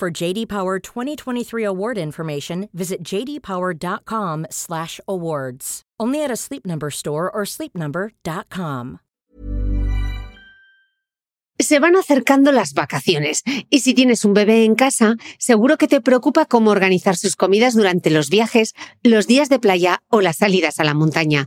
For JD Power 2023 award information, visit jdpower.com/awards. Only at a Sleep Number store or sleepnumber.com. Se van acercando las vacaciones y si tienes un bebé en casa, seguro que te preocupa cómo organizar sus comidas durante los viajes, los días de playa o las salidas a la montaña.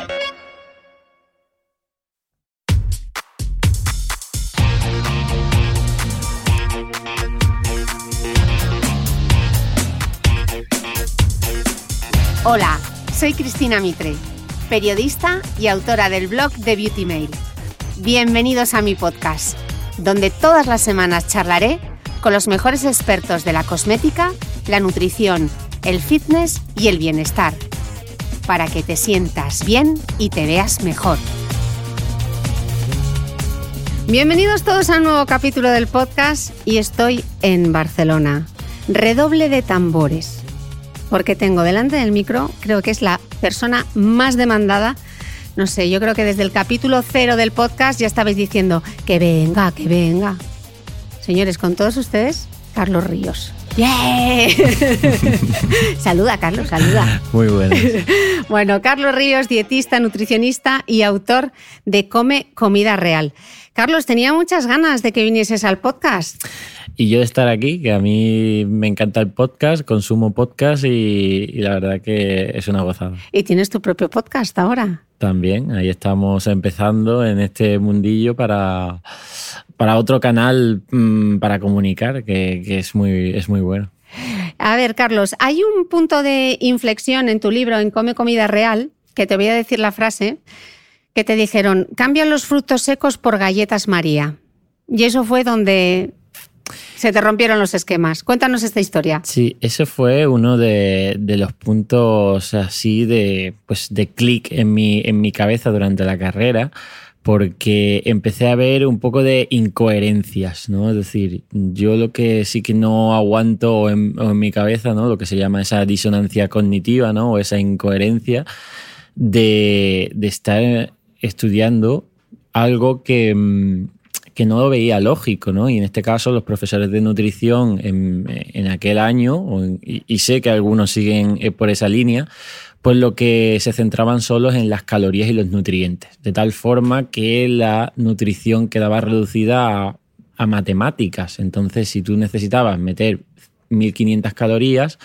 Hola, soy Cristina Mitre, periodista y autora del blog de Beauty Mail. Bienvenidos a mi podcast, donde todas las semanas charlaré con los mejores expertos de la cosmética, la nutrición, el fitness y el bienestar, para que te sientas bien y te veas mejor. Bienvenidos todos a un nuevo capítulo del podcast y estoy en Barcelona. Redoble de tambores porque tengo delante del micro, creo que es la persona más demandada. No sé, yo creo que desde el capítulo cero del podcast ya estabais diciendo que venga, que venga. Señores, con todos ustedes, Carlos Ríos. ¡Yeah! saluda, Carlos, saluda. Muy bueno. bueno, Carlos Ríos, dietista, nutricionista y autor de Come Comida Real. Carlos, tenía muchas ganas de que vinieses al podcast. Y yo de estar aquí, que a mí me encanta el podcast, consumo podcast y, la verdad que es una gozada. ¿Y tienes tu propio podcast ahora? También, ahí estamos empezando en este mundillo para, para otro canal mm, para comunicar, que, que es, muy, es muy bueno. A ver, Carlos, hay un punto de inflexión en tu libro, en Come Comida Real, que te voy a decir la frase, que te dijeron, cambian los frutos secos por galletas María. Y eso fue donde se te rompieron los esquemas. Cuéntanos esta historia. Sí, ese fue uno de, los puntos así de, pues, de clic en mi, en mi cabeza durante la carrera porque empecé a ver un poco de incoherencias, ¿no? Es decir, yo lo que sí que no aguanto en, mi cabeza, ¿no? Lo que se llama esa disonancia cognitiva, ¿no? O esa incoherencia de, de estar estudiando algo que, mm, que, no lo veía lógico, ¿no? Y en este caso los profesores de nutrición en, en aquel año, y, sé que algunos siguen eh, por esa línea, pues lo que se centraban solo en las calorías y los nutrientes, de tal forma que la nutrición quedaba reducida a, a matemáticas. Entonces, si tú necesitabas meter 1500 calorías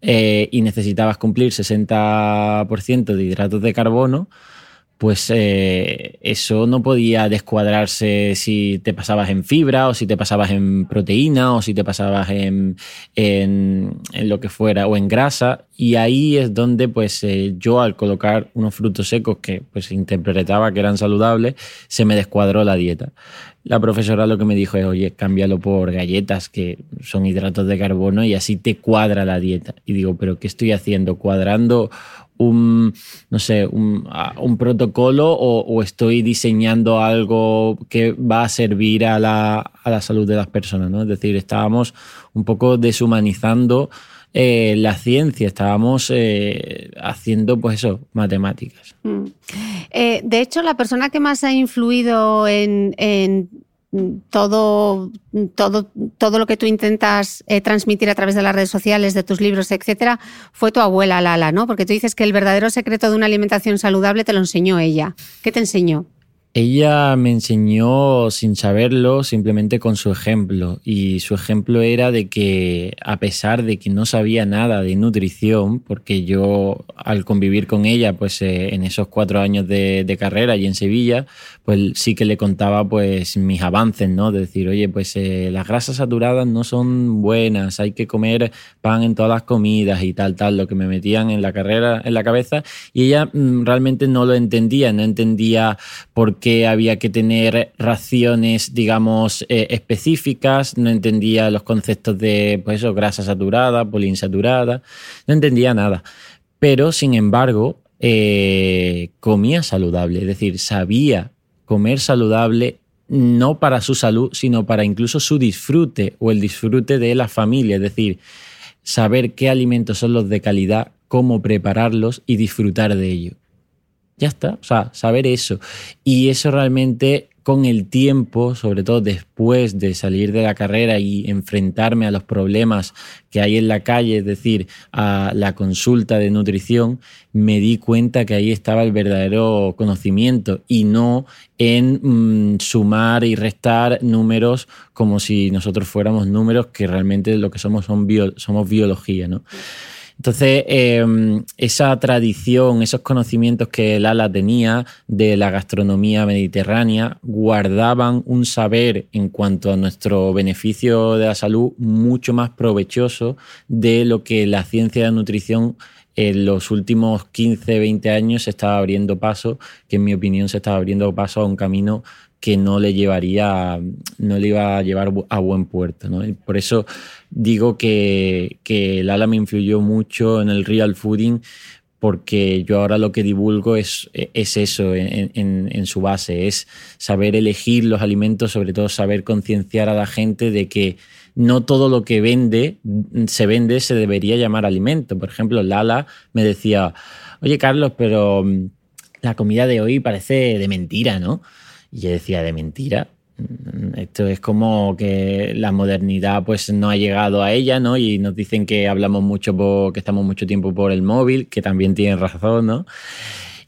eh, y necesitabas cumplir 60% de hidratos de carbono, pues eh, eso no podía descuadrarse si te pasabas en fibra o si te pasabas en proteína o si te pasabas en, en, lo que fuera o en grasa y ahí es donde pues eh, yo al colocar unos frutos secos que pues interpretaba que eran saludables se me descuadró la dieta. La profesora lo que me dijo es, oye, cámbialo por galletas que son hidratos de carbono y así te cuadra la dieta. Y digo, pero ¿qué estoy haciendo? ¿Cuadrando un, no sé, un, protocolo o, estoy diseñando algo que va a servir a la, salud de las personas, ¿no? Es decir, estábamos un poco deshumanizando eh, la ciencia, estábamos eh, haciendo pues eso, matemáticas. Mm. de hecho, la persona que más ha influido en, todo, todo, todo lo que tú intentas transmitir a través de las redes sociales, de tus libros, etcétera, fue tu abuela Lala, ¿no? Porque tú dices que el verdadero secreto de una alimentación saludable te lo enseñó ella. ¿Qué te enseñó? Ella me enseñó sin saberlo, simplemente con su ejemplo. Y su ejemplo era de que a pesar de que no sabía nada de nutrición, porque yo al convivir con ella, pues eh, en esos cuatro años de, carrera y en Sevilla, pues sí que le contaba pues mis avances, ¿no? De decir, oye, pues eh, las grasas saturadas no son buenas, hay que comer pan en todas las comidas y tal, tal, lo que me metían en la carrera, en la cabeza. Y ella mm, realmente no lo entendía, no entendía por qué que había que tener raciones, digamos, eh, específicas, no entendía los conceptos de, pues eso, grasa saturada, poliinsaturada, no entendía nada. Pero, sin embargo, eh, comía saludable, es decir, sabía comer saludable no para su salud, sino para incluso su disfrute o el disfrute de la familia, es decir, saber qué alimentos son los de calidad, cómo prepararlos y disfrutar de ello. Ya está, o sea, saber eso. Y eso realmente con el tiempo, sobre todo después de salir de la carrera y enfrentarme a los problemas que hay en la calle, es decir, a la consulta de nutrición, me di cuenta que ahí estaba el verdadero conocimiento y no en mm, sumar y restar números como si nosotros fuéramos números que realmente lo que somos son somos biología, ¿no? Entonces, em, esa tradición, esos conocimientos que Lala tenía de la gastronomía mediterránea, guardaban un saber en cuanto a nuestro beneficio de la salud mucho más provechoso de lo que la ciencia de la nutrición en los últimos 15, 20 años se estaba abriendo paso, que en mi opinión se estaba abriendo paso a un camino que no le llevaría, no le iba a llevar a buen puerto. ¿no? por eso digo que, que me influyó mucho en el real fooding, porque yo ahora lo que divulgo es, es eso en, en, su base, es saber elegir los alimentos, sobre todo saber concienciar a la gente de que no todo lo que vende, se vende, se debería llamar alimento. Por ejemplo, Lala me decía, oye Carlos, pero mm, la comida de hoy parece de mentira, ¿no? Y yo decía, de mentira. Mm, esto es como que la modernidad pues no ha llegado a ella, ¿no? Y nos dicen que hablamos mucho, por, que estamos mucho tiempo por el móvil, que también tienen razón, ¿no?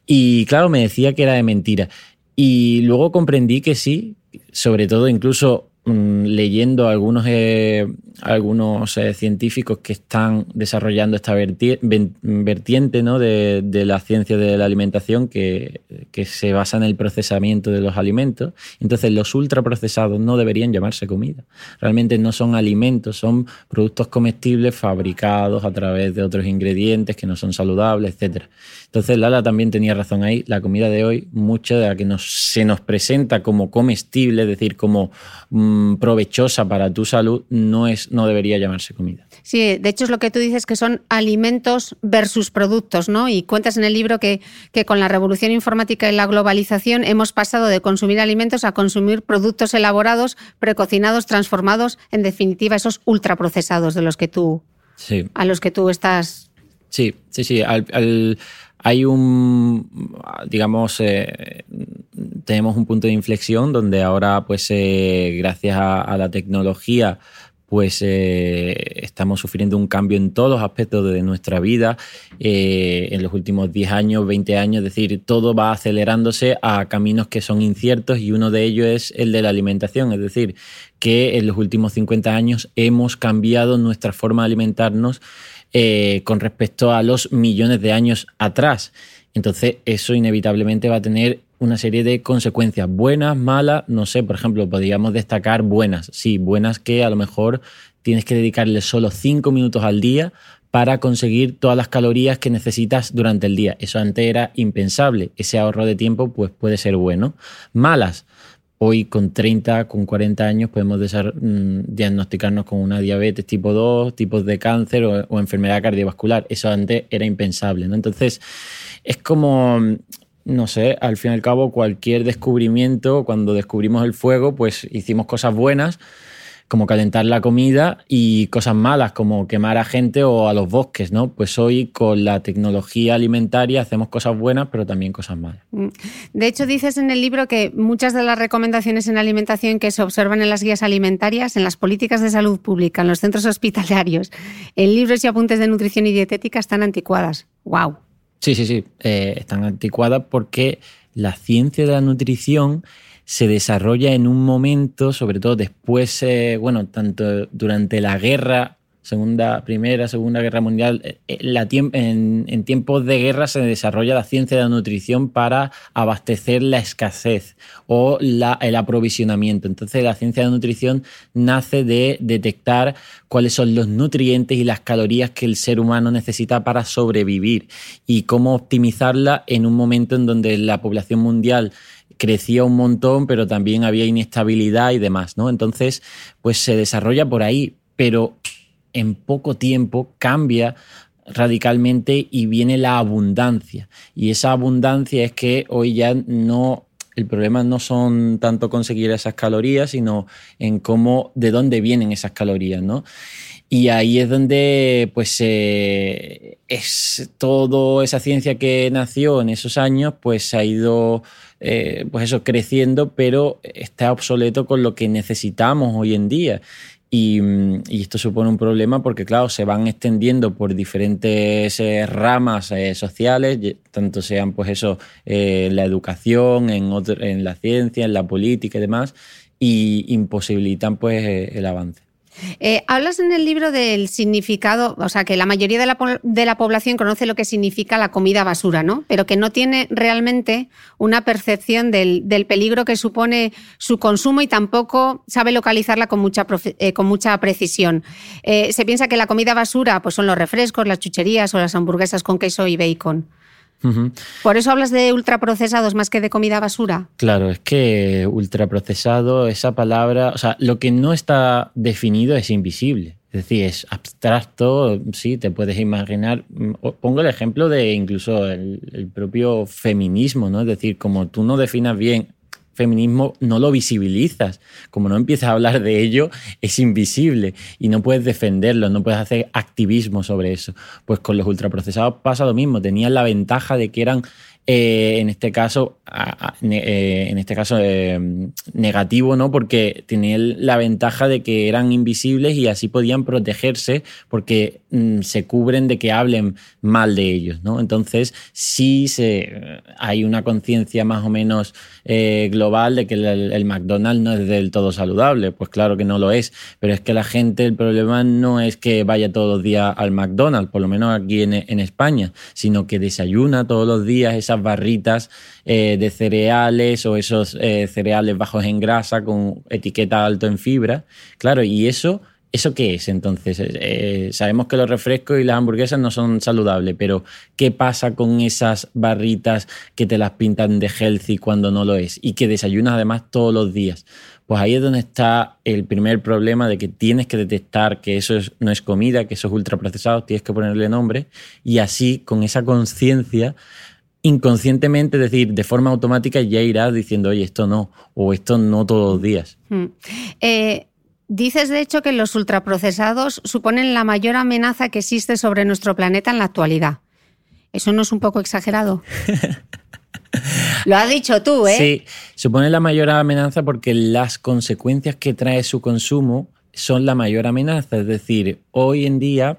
Y claro, me decía que era de mentira. Y luego comprendí que sí, sobre todo incluso Mm, leyendo algunos, eh, algunos eh, científicos que están desarrollando esta vertiente ¿no? de, la ciencia de la alimentación que, que, se basa en el procesamiento de los alimentos. Entonces los ultraprocesados no deberían llamarse comida. Realmente no son alimentos, son productos comestibles fabricados a través de otros ingredientes que no son saludables, etc. Entonces Lala también tenía razón ahí. La comida de hoy, mucha de la que nos, se nos presenta como comestible, es decir, como... Mm, provechosa para tu salud, no, es, no debería llamarse comida. Sí, de hecho es lo que tú dices que son alimentos versus productos, ¿no? Y cuentas en el libro que, que con la revolución informática y la globalización hemos pasado de consumir alimentos a consumir productos elaborados, precocinados, transformados, en definitiva esos ultraprocesados de los que tú, a los que tú estás. Sí, sí, sí. Hay un, digamos, eh, tenemos un punto de inflexión donde ahora, pues, eh, gracias a, la tecnología, pues eh, estamos sufriendo un cambio en todos los aspectos de nuestra vida. En los últimos 10 años, 20 años, es decir, todo va acelerándose a caminos que son inciertos y uno de ellos es el de la alimentación, es decir, que en los últimos 50 años hemos cambiado nuestra forma de alimentarnos con respecto a los millones de años atrás. Entonces, eso inevitablemente va a tener una serie de consecuencias, buenas, malas, no sé, por ejemplo, podríamos destacar buenas, sí, buenas que a lo mejor tienes que dedicarle solo cinco minutos al día para conseguir todas las calorías que necesitas durante el día. Eso antes era impensable. Ese ahorro de tiempo pues, puede ser bueno. Malas. Hoy con 30, con 40 años podemos mm, diagnosticarnos con una diabetes tipo 2, tipos de cáncer o, o, enfermedad cardiovascular. Eso antes era impensable. ¿no? Entonces, es como no sé, al fin y al cabo cualquier descubrimiento, cuando descubrimos el fuego, pues hicimos cosas buenas, como calentar la comida y cosas malas como quemar a gente o a los bosques, ¿no? Pues hoy con la tecnología alimentaria hacemos cosas buenas, pero también cosas malas. Mm. De hecho, dices en el libro que muchas de las recomendaciones en alimentación que se observan en las guías alimentarias, en las políticas de salud pública, en los centros hospitalarios, en libros y apuntes de nutrición y dietética están anticuadas. ¡Wow! Sí, sí, sí, eh, están anticuadas porque la ciencia de la nutrición se desarrolla en un momento, sobre todo después, eh, bueno, tanto durante la guerra, segunda, primera, segunda guerra mundial, eh, eh, en, tiempos de guerra se desarrolla la ciencia de la nutrición para abastecer la escasez o el aprovisionamiento. Entonces la ciencia de la nutrición nace de detectar cuáles son los nutrientes y las calorías que el ser humano necesita para sobrevivir y cómo optimizarla en un momento en donde la población mundial crecía un montón, pero también había inestabilidad y demás, ¿no? Entonces, pues se desarrolla por ahí, pero en poco tiempo cambia radicalmente y viene la abundancia. Y esa abundancia es que hoy ya no el problema no son tanto conseguir esas calorías, sino en cómo, de dónde vienen esas calorías, ¿no? Y ahí es donde, pues, eh, es toda esa ciencia que nació en esos años, pues ha ido eh, pues eso, creciendo, pero está obsoleto con lo que necesitamos hoy en día. Y, esto supone un problema porque, claro, se van extendiendo por diferentes eh, ramas eh, sociales, tanto sean, pues eso, la educación, en, en la ciencia, en la política y demás, y imposibilitan, pues, el avance. Eh, hablas en el libro del significado, o sea, que la mayoría de la, población conoce lo que significa la comida basura, ¿no? Pero que no tiene realmente una percepción del, peligro que supone su consumo y tampoco sabe localizarla con mucha, eh, con mucha precisión. Eh, se piensa que la comida basura pues son los refrescos, las chucherías o las hamburguesas con queso y bacon. ¿Por eso hablas de ultraprocesados más que de comida basura? Claro, es que ultraprocesado, esa palabra, o sea, lo que no está definido es invisible. Es decir, es abstracto, sí, te puedes imaginar. Pongo el ejemplo de incluso el, el propio feminismo, ¿no? Es decir, como tú no definas bien feminismo no lo visibilizas. Como no empiezas a hablar de ello, es invisible y no puedes defenderlo, no puedes hacer activismo sobre eso. Pues con los ultraprocesados pasa lo mismo. Tenían la ventaja de que eran eh, en este caso, eh, en este caso eh, negativo, ¿no? Porque tenían la ventaja de que eran invisibles y así podían protegerse porque mm, se cubren de que hablen mal de ellos, ¿no? Entonces, sí se, hay una conciencia más o menos global de que el, McDonald's no es del todo saludable. Pues claro que no lo es, pero es que la gente, el problema no es que vaya todos los días al McDonald's, por lo menos aquí en, en España, sino que desayuna todos los días esa barritas eh, de cereales o esos eh, cereales bajos en grasa con etiqueta alto en fibra. Claro, y eso... ¿Eso qué es entonces? Eh, sabemos que los refrescos y las hamburguesas no son saludables, pero ¿qué pasa con esas barritas que te las pintan de healthy cuando no lo es y que desayunas además todos los días? Pues ahí es donde está el primer problema de que tienes que detectar que eso no es comida, que eso es ultraprocesado, tienes que ponerle nombre y así con esa conciencia inconscientemente, es decir, de forma automática ya irás diciendo, oye, esto no, o esto no todos los días. Hmm. Eh, dices, de hecho, que los ultraprocesados suponen la mayor amenaza que existe sobre nuestro planeta en la actualidad. ¿Eso no es un poco exagerado? Lo has dicho tú, ¿eh? Sí, supone la mayor amenaza porque las consecuencias que trae su consumo son la mayor amenaza. Es decir, hoy en día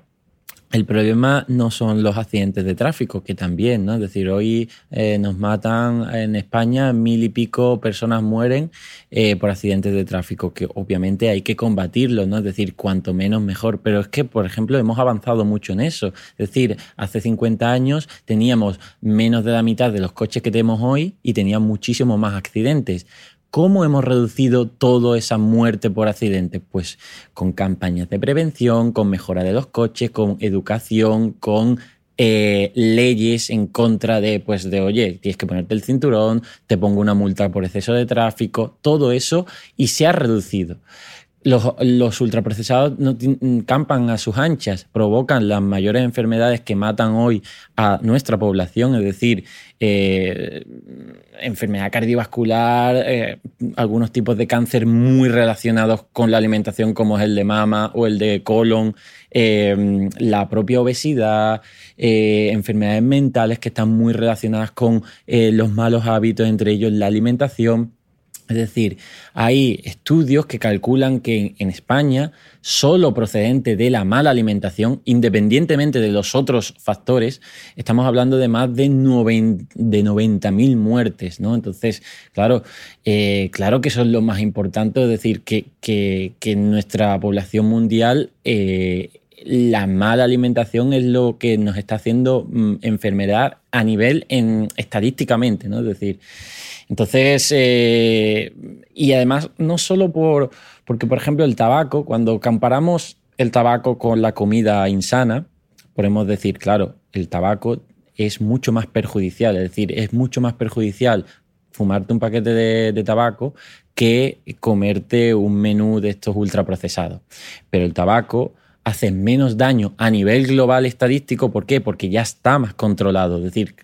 el problema no son los accidentes de tráfico, que también, ¿no? Es decir, hoy eh, nos matan en España mil y pico personas mueren eh, por accidentes de tráfico, que obviamente hay que combatirlo, ¿no? Es decir, cuanto menos mejor. Pero es que, por ejemplo, hemos avanzado mucho en eso. Es decir, hace 50 años teníamos menos de la mitad de los coches que tenemos hoy y teníamos muchísimo más accidentes. ¿Cómo hemos reducido toda esa muerte por accidentes? Pues con campañas de prevención, con mejora de los coches, con educación, con eh, leyes en contra de, pues, de, oye, tienes que ponerte el cinturón, te pongo una multa por exceso de tráfico, todo eso, y se ha reducido. Los, ultraprocesados no campan a sus anchas, provocan las mayores enfermedades que matan hoy a nuestra población, es decir, eh, enfermedad cardiovascular, eh, algunos tipos de cáncer muy relacionados con la alimentación, como es el de mama o el de colon, eh, la propia obesidad, enfermedades mentales que están muy relacionadas con los malos hábitos, entre ellos la alimentación. Es decir, hay estudios que calculan que en España, solo procedente de la mala alimentación, independientemente de los otros factores, estamos hablando de más de 90.000 muertes. ¿no? Entonces, claro, eh, claro que eso es lo más importante, es decir, que, en nuestra población mundial eh, la mala alimentación es lo que nos está haciendo mm, enfermedad a nivel en, estadísticamente, ¿no? Es decir, entonces, eh, y además no solo por, porque, por ejemplo, el tabaco, cuando comparamos el tabaco con la comida insana, podemos decir, claro, el tabaco es mucho más perjudicial, es decir, es mucho más perjudicial fumarte un paquete de, de tabaco que comerte un menú de estos ultraprocesados. Pero el tabaco hace menos daño a nivel global estadístico. ¿Por qué? Porque ya está más controlado. Es decir,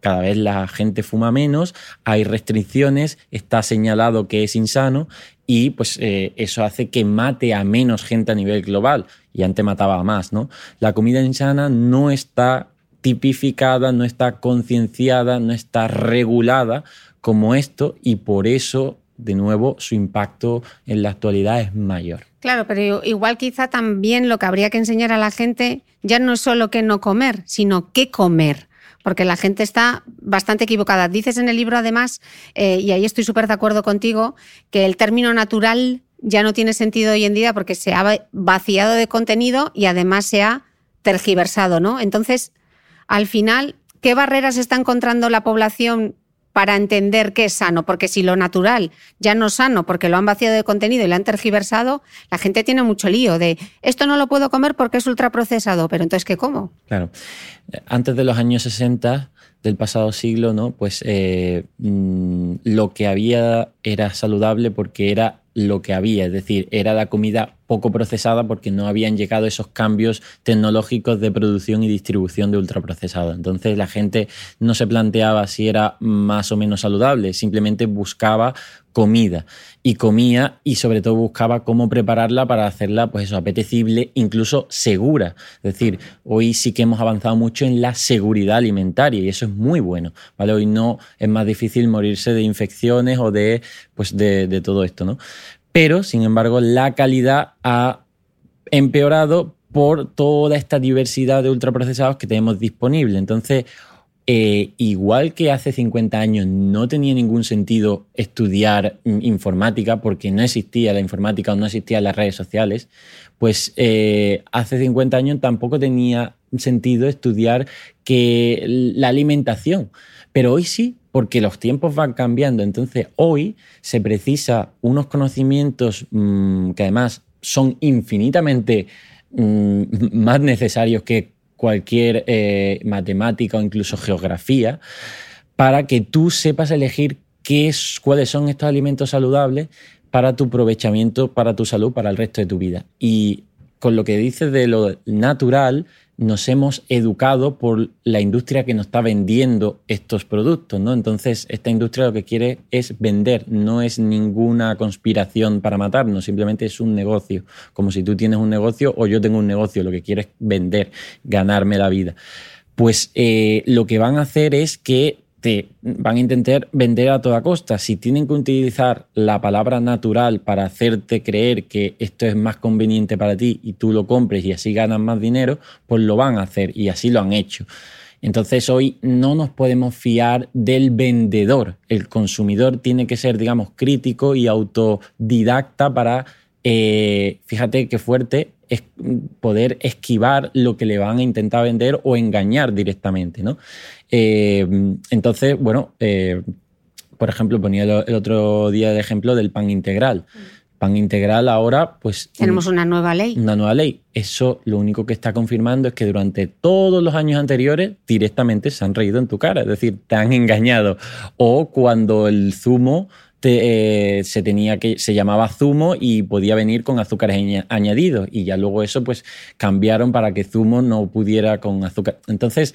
cada vez la gente fuma menos, hay restricciones, está señalado que es insano y pues eh, eso hace que mate a menos gente a nivel global. Y antes mataba a más, ¿no? La comida insana no está tipificada, no está concienciada, no está regulada como esto y por eso, de nuevo, su impacto en la actualidad es mayor. Claro, pero igual quizá también lo que habría que enseñar a la gente ya no es solo qué no comer, sino qué comer porque la gente está bastante equivocada. Dices en el libro, además, eh, y ahí estoy súper de acuerdo contigo, que el término natural ya no tiene sentido hoy en día porque se ha vaciado de contenido y además se ha tergiversado, ¿no? Entonces, al final, ¿qué barreras está encontrando la población para entender qué es sano, porque si lo natural ya no es sano porque lo han vaciado de contenido y lo han tergiversado, la gente tiene mucho lío de esto no lo puedo comer porque es ultraprocesado, pero entonces ¿qué como? Claro. Antes de los años 60 del pasado siglo, ¿no? Pues eh, mm, lo que había era saludable porque era lo que había, es decir, era la comida poco procesada porque no habían llegado esos cambios tecnológicos de producción y distribución de ultraprocesado. Entonces la gente no se planteaba si era más o menos saludable, simplemente buscaba comida y comía y sobre todo buscaba cómo prepararla para hacerla pues eso apetecible, incluso segura. Es decir, hoy sí que hemos avanzado mucho en la seguridad alimentaria y eso es muy bueno, ¿vale? Hoy no es más difícil morirse de infecciones o de pues de, de todo esto, ¿no? Pero sin embargo la calidad ha empeorado por toda esta diversidad de ultraprocesados que tenemos disponible. Entonces, eh, igual que hace 50 años no tenía ningún sentido estudiar informática porque no existía la informática o no existían las redes sociales, pues eh, hace 50 años tampoco tenía sentido estudiar que la alimentación. Pero hoy sí, porque los tiempos van cambiando. Entonces, hoy se precisa unos conocimientos mm, que además son infinitamente mm, más necesarios que cualquier eh, matemática o incluso geografía, para que tú sepas elegir qué es, cuáles son estos alimentos saludables para tu aprovechamiento, para tu salud, para el resto de tu vida. Y con lo que dices de lo natural, nos hemos educado por la industria que nos está vendiendo estos productos, ¿no? Entonces, esta industria lo que quiere es vender, no es ninguna conspiración para matarnos, simplemente es un negocio, como si tú tienes un negocio o yo tengo un negocio, lo que quiero es vender, ganarme la vida. Pues eh, lo que van a hacer es que van a intentar vender a toda costa. Si tienen que utilizar la palabra natural para hacerte creer que esto es más conveniente para ti y tú lo compres y así ganas más dinero, pues lo van a hacer y así lo han hecho. Entonces hoy no nos podemos fiar del vendedor. El consumidor tiene que ser, digamos, crítico y autodidacta para, eh, fíjate qué fuerte, es poder esquivar lo que le van a intentar vender o engañar directamente, ¿no? Eh, entonces, bueno, eh, por ejemplo, ponía el otro día de ejemplo del pan integral. Pan integral ahora, pues... Tenemos una nueva ley. Una nueva ley. Eso lo único que está confirmando es que durante todos los años anteriores directamente se han reído en tu cara, es decir, te han engañado. O cuando el zumo eh, se tenía que se llamaba zumo y podía venir con azúcares añadidos y ya luego eso pues cambiaron para que zumo no pudiera con azúcar. Entonces,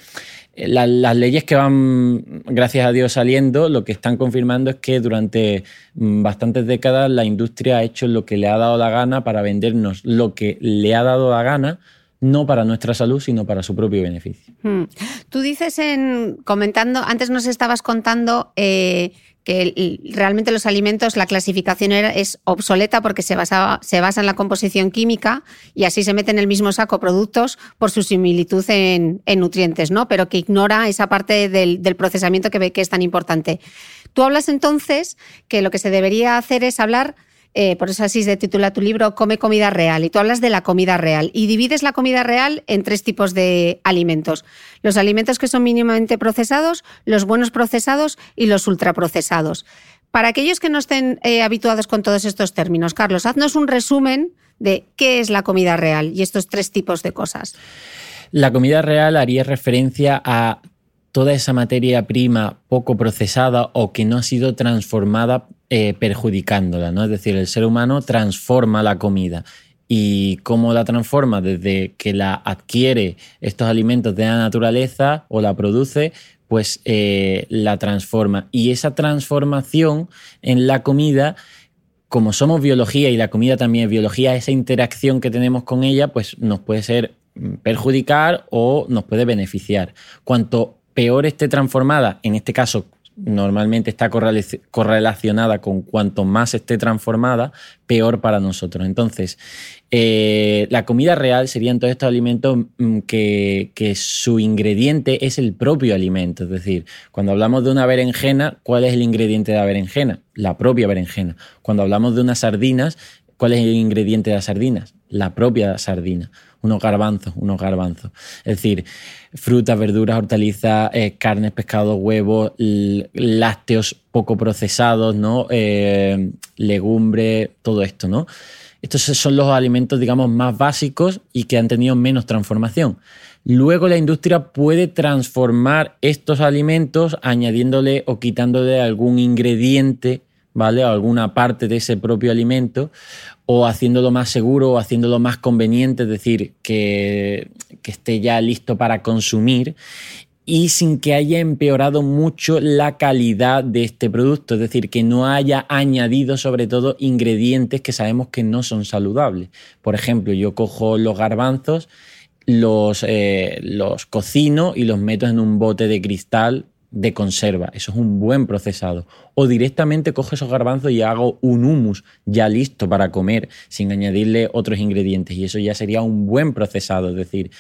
eh, las leyes que van, gracias a Dios, saliendo, lo que están confirmando es que durante mm, bastantes décadas la industria ha hecho lo que le ha dado la gana para vendernos lo que le ha dado la gana no para nuestra salud, sino para su propio beneficio. Hmm. Tú dices en comentando, antes nos estabas contando eh, que realmente los alimentos, la clasificación es obsoleta porque se basa, se basa en la composición química y así se mete en el mismo saco productos por su similitud en, nutrientes, ¿no? Pero que ignora esa parte del, procesamiento que, que es tan importante. Tú hablas entonces que lo que se debería hacer es hablar eh, por eso así se titula tu libro Come comida real, y tú hablas de la comida real y divides la comida real en tres tipos de alimentos. Los alimentos que son mínimamente procesados, los buenos procesados y los ultraprocesados. Para aquellos que no estén eh, habituados con todos estos términos, Carlos, haznos un resumen de qué es la comida real y estos tres tipos de cosas. La comida real haría referencia a toda esa materia prima poco procesada o que no ha sido transformada eh, perjudicándola, ¿no? Es decir, el ser humano transforma la comida. ¿Y cómo la transforma? Desde que la adquiere estos alimentos de la naturaleza o la produce, pues eh, la transforma. Y esa transformación en la comida como somos biología y la comida también es biología, esa interacción que tenemos con ella, pues nos puede ser perjudicar o nos puede beneficiar. Cuanto peor esté transformada, en este caso normalmente está correlacionada con cuanto más esté transformada, peor para nosotros. Entonces, eh, la comida real serían todos estos alimentos mm, que, que, su ingrediente es el propio alimento. Es decir, cuando hablamos de una berenjena, ¿cuál es el ingrediente de la berenjena? La propia berenjena. Cuando hablamos de unas sardinas, ¿cuál es el ingrediente de las sardinas? La propia sardina unos garbanzos, unos garbanzos. Es decir, frutas, verduras, hortalizas, eh, carnes, pescados, huevos, lácteos poco procesados, ¿no? Eh, legumbre, todo esto, ¿no? Estos son los alimentos, digamos, más básicos y que han tenido menos transformación. Luego la industria puede transformar estos alimentos añadiéndole o quitándole algún ingrediente ¿vale? Alguna parte de ese propio alimento, o haciéndolo más seguro o haciéndolo más conveniente, es decir, que, que esté ya listo para consumir y sin que haya empeorado mucho la calidad de este producto, es decir, que no haya añadido sobre todo ingredientes que sabemos que no son saludables. Por ejemplo, yo cojo los garbanzos, los, eh, los cocino y los meto en un bote de cristal de conserva. Eso es un buen procesado. O directamente cojo esos garbanzos y hago un hummus ya listo para comer sin añadirle otros ingredientes. Y eso ya sería un buen procesado. Es decir,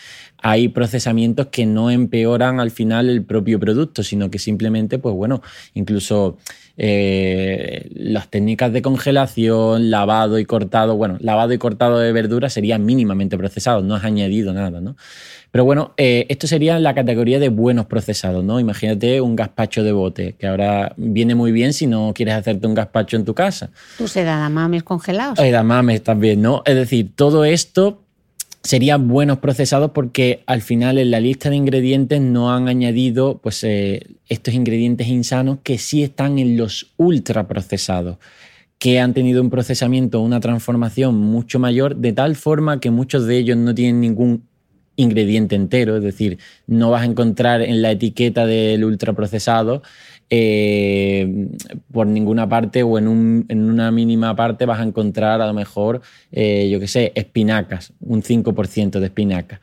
hay procesamientos que no empeoran al final el propio producto, sino que simplemente, pues bueno, incluso eh, las técnicas de congelación, lavado y cortado, bueno, lavado y cortado de verduras sería mínimamente procesado, no has añadido nada, ¿no? Pero bueno, eh, esto sería la categoría de buenos procesados, ¿no? Imagínate un gazpacho de bote, que ahora viene muy bien si no quieres hacerte un gazpacho en tu casa. Tú se mames congelados. mames también, ¿no? Es decir, todo esto serían buenos procesados porque al final en la lista de ingredientes no han añadido pues, eh, estos ingredientes insanos que sí están en los ultraprocesados que han tenido un procesamiento, una transformación mucho mayor, de tal forma que muchos de ellos no tienen ningún ingrediente entero, es decir, no vas a encontrar en la etiqueta del ultraprocesado eh, por ninguna parte o en, una mínima parte vas a encontrar a lo mejor, eh, yo qué sé, espinacas, un 5% de espinacas.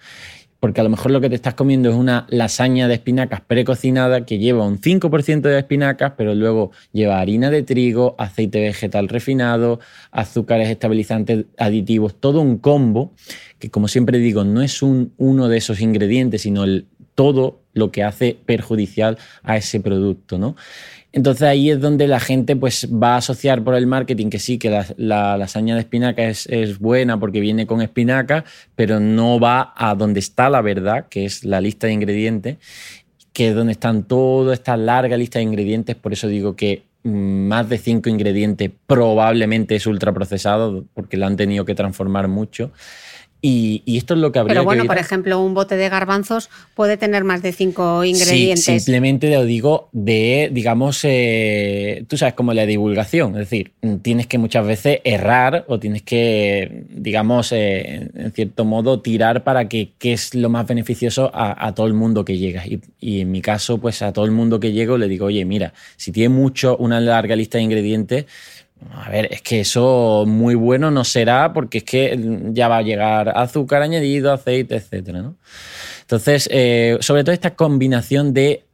Porque a lo mejor lo que te estás comiendo es una lasaña de espinacas precocinada que lleva un 5% de espinacas, pero luego lleva harina de trigo, aceite vegetal refinado, azúcares estabilizantes aditivos, todo un combo que como siempre digo, no es un, uno de esos ingredientes, sino el, todo lo que hace perjudicial a ese producto, ¿no? Entonces ahí es donde la gente pues, va a asociar por el marketing que sí, que la, lasaña de espinaca es, es, buena porque viene con espinaca, pero no va a donde está la verdad, que es la lista de ingredientes, que es donde están toda esta larga lista de ingredientes. Por eso digo que mm, más de cinco ingredientes probablemente es ultraprocesado porque lo han tenido que transformar mucho Y, esto es lo que habría Pero bueno, por ejemplo, un bote de garbanzos puede tener más de cinco ingredientes. Sí, simplemente lo digo de, digamos, eh, tú sabes, como la divulgación. Es decir, tienes que muchas veces errar o tienes que, digamos, eh, en cierto modo, tirar para que qué es lo más beneficioso a, todo el mundo que llega. Y, y, en mi caso, pues a todo el mundo que llego le digo, oye, mira, si tiene mucho, una larga lista de ingredientes, a ver, es que eso muy bueno no será porque es que ya va a llegar azúcar añadido, aceite, etcétera. Entonces, eh, sobre todo esta combinación de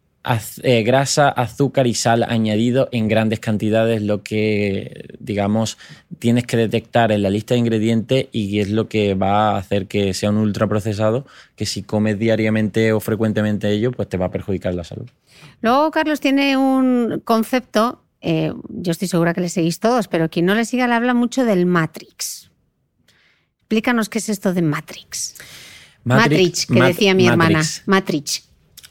eh, grasa, azúcar y sal añadido en grandes cantidades, lo que, digamos, tienes que detectar en la lista de ingredientes y es lo que va a hacer que sea un ultraprocesado, que si comes diariamente o frecuentemente ello, pues te va a perjudicar la salud. Luego, Carlos tiene un concepto eh, yo estoy segura que le seguís todos, pero quien no le siga le habla mucho del Matrix. Explícanos qué es esto de Matrix. Matrix, que decía mi hermana. Matrix.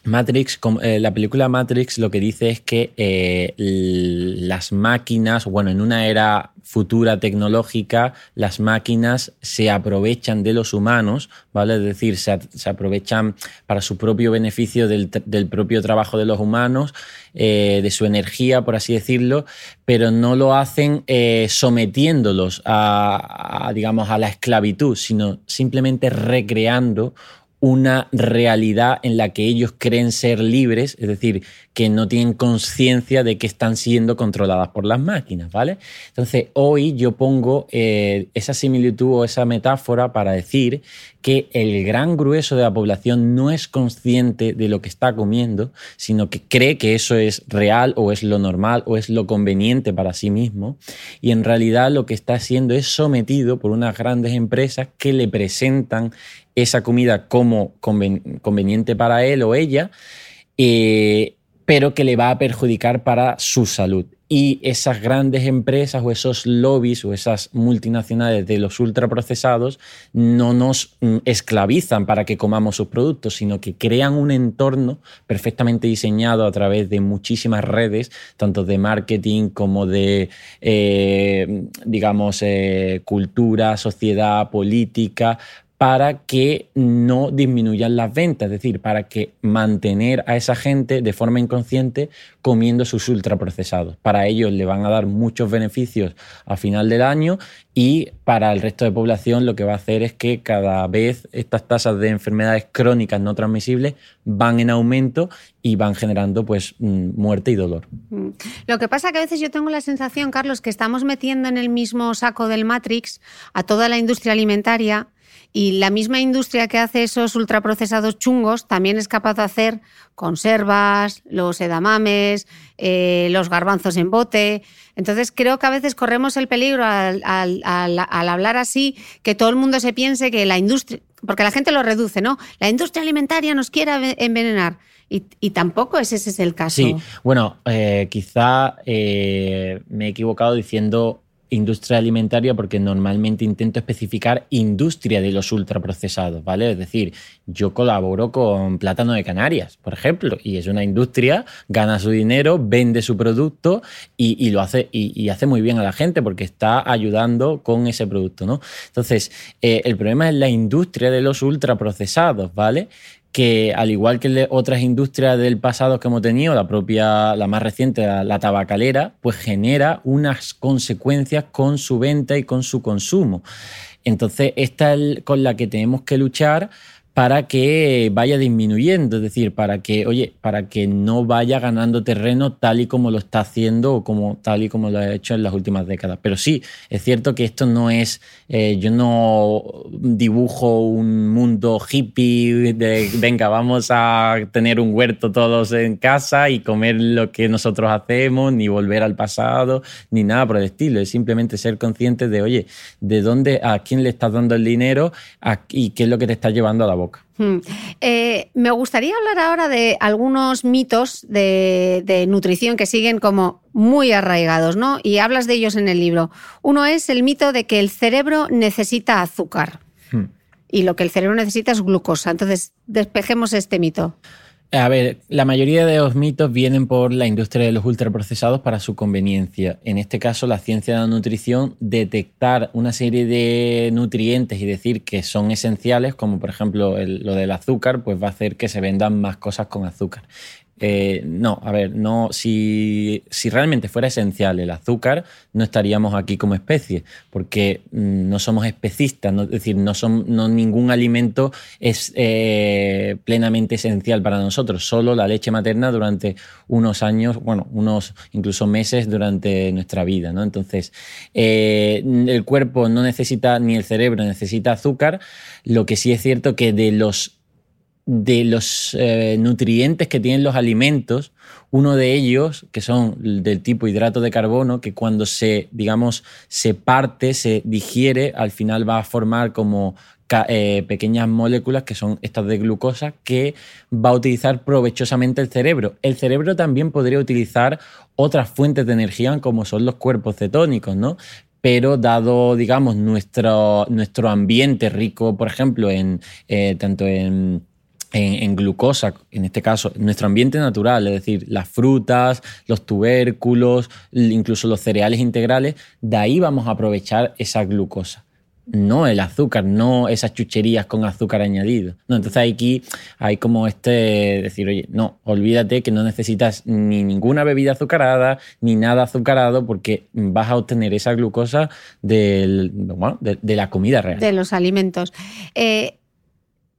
Matrix, eh, la película Matrix lo que dice es que eh, las máquinas, bueno, en una era futura tecnológica, las máquinas se aprovechan de los humanos, ¿vale? Es decir, se, aprovechan para su propio beneficio del, propio trabajo de los humanos, eh, de su energía, por así decirlo, pero no lo hacen sometiéndolos a, digamos, a la esclavitud, sino simplemente recreando una realidad en la que ellos creen ser libres, es decir, que no tienen conciencia de que están siendo controladas por las máquinas, ¿vale? Entonces, hoy yo pongo eh, esa similitud o esa metáfora para decir que el gran grueso de la población no es consciente de lo que está comiendo, sino que cree que eso es real o es lo normal o es lo conveniente para sí mismo, y en realidad lo que está haciendo es sometido por unas grandes empresas que le presentan esa comida como conveniente para él o ella, eh, pero que le va a perjudicar para su salud. Y esas grandes empresas o esos lobbies o esas multinacionales de los ultraprocesados no nos mm, esclavizan para que comamos sus productos, sino que crean un entorno perfectamente diseñado a través de muchísimas redes, tanto de marketing como de, eh, digamos, eh, cultura, sociedad, política, para que no disminuyan las ventas, es decir, para que mantener a esa gente de forma inconsciente comiendo sus ultraprocesados. Para ellos le van a dar muchos beneficios a final del año y para el resto de población lo que va a hacer es que cada vez estas tasas de enfermedades crónicas no transmisibles van en aumento y van generando pues mm, muerte y dolor. Mm. Lo que pasa que a veces yo tengo la sensación, Carlos, que estamos metiendo en el mismo saco del Matrix a toda la industria alimentaria y la misma industria que hace esos ultraprocesados chungos también es capaz de hacer conservas, los edamames, eh, los garbanzos en bote. Entonces creo que a veces corremos el peligro al, hablar así, que todo el mundo se piense que la industria, porque la gente lo reduce, ¿no? La industria alimentaria nos quiere envenenar. Y, tampoco ese, es el caso. Sí, bueno, eh, quizá eh, me he equivocado diciendo industria alimentaria porque normalmente intento especificar industria de los ultraprocesados, ¿vale? Es decir, yo colaboro con Plátano de Canarias, por ejemplo, y es una industria, gana su dinero, vende su producto y, lo hace, y, hace muy bien a la gente porque está ayudando con ese producto, ¿no? Entonces, eh, el problema es la industria de los ultraprocesados, ¿vale? Que al igual que otras industrias del pasado que hemos tenido, la propia, la más reciente, la, tabacalera, pues genera unas consecuencias con su venta y con su consumo. Entonces, esta es con la que tenemos que luchar para que vaya disminuyendo, es decir, para que, oye, para que no vaya ganando terreno tal y como lo está haciendo o como tal y como lo ha hecho en las últimas décadas. Pero sí, es cierto que esto no es, eh, yo no dibujo un mundo hippie de, venga, vamos a tener un huerto todos en casa y comer lo que nosotros hacemos, ni volver al pasado, ni nada por el estilo. Es simplemente ser consciente de, oye, de dónde, a quién le estás dando el dinero y qué es lo que te está llevando a la boca. Hmm. Eh, me gustaría hablar ahora de algunos mitos de, nutrición que siguen como muy arraigados, ¿no? Y hablas de ellos en el libro. Uno es el mito de que el cerebro necesita azúcar. Hmm. Y lo que el cerebro necesita es glucosa. Entonces, despejemos este mito. A ver, la mayoría de los mitos vienen por la industria de los ultraprocesados para su conveniencia. En este caso, la ciencia de la nutrición, detectar una serie de nutrientes y decir que son esenciales, como por ejemplo lo del azúcar, pues va a hacer que se vendan más cosas con azúcar. Eh, no, a ver, no, si, si, realmente fuera esencial el azúcar, no estaríamos aquí como especie, porque mm, no somos especistas, es decir, no, son, ningún alimento es eh, plenamente esencial para nosotros, solo la leche materna durante unos años, bueno, unos incluso meses durante nuestra vida, ¿no? Entonces, eh, el cuerpo no necesita, ni el cerebro necesita azúcar, lo que sí es cierto que de los de los eh, nutrientes que tienen los alimentos, uno de ellos, que son del tipo hidrato de carbono, que cuando se, digamos, se parte, se digiere, al final va a formar como eh, pequeñas moléculas que son estas de glucosa que va a utilizar provechosamente el cerebro. El cerebro también podría utilizar otras fuentes de energía como son los cuerpos cetónicos, ¿no? pero dado, digamos, nuestro, nuestro ambiente rico, por ejemplo, en eh, tanto en en, glucosa, en este caso, nuestro ambiente natural, es decir, las frutas, los tubérculos, incluso los cereales integrales, de ahí vamos a aprovechar esa glucosa. No el azúcar, no esas chucherías con azúcar añadido. No, entonces aquí hay como este decir, oye, no, olvídate que no necesitas ni ninguna bebida azucarada, ni nada azucarado, porque vas a obtener esa glucosa de, la comida real. De los alimentos. Eh,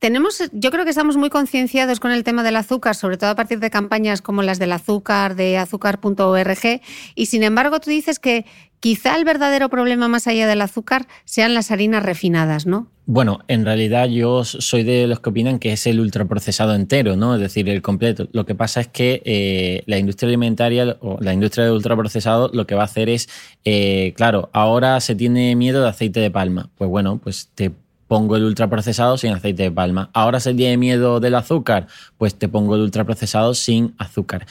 tenemos, yo creo que estamos muy concienciados con el tema del azúcar, sobre todo a partir de campañas como las del azúcar, de azúcar.org, y sin embargo tú dices que quizá el verdadero problema más allá del azúcar sean las harinas refinadas, ¿no? Bueno, en realidad yo soy de los que opinan que es el ultraprocesado entero, ¿no? Es decir, el completo. Lo que pasa es que eh, la industria alimentaria o la industria de ultraprocesado lo que va a hacer es, eh, claro, ahora se tiene miedo de aceite de palma. Pues bueno, pues te pongo el ultraprocesado sin aceite de palma. Ahora se tiene miedo del azúcar, pues te pongo el ultraprocesado sin azúcar.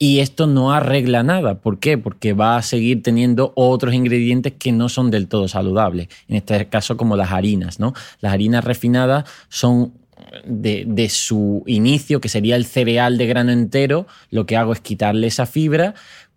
Y esto no arregla nada. ¿Por qué? Porque va a seguir teniendo otros ingredientes que no son del todo saludables. En este caso, como las harinas, ¿no? Las harinas refinadas son de, de, su inicio, que sería el cereal de grano entero, lo que hago es quitarle esa fibra,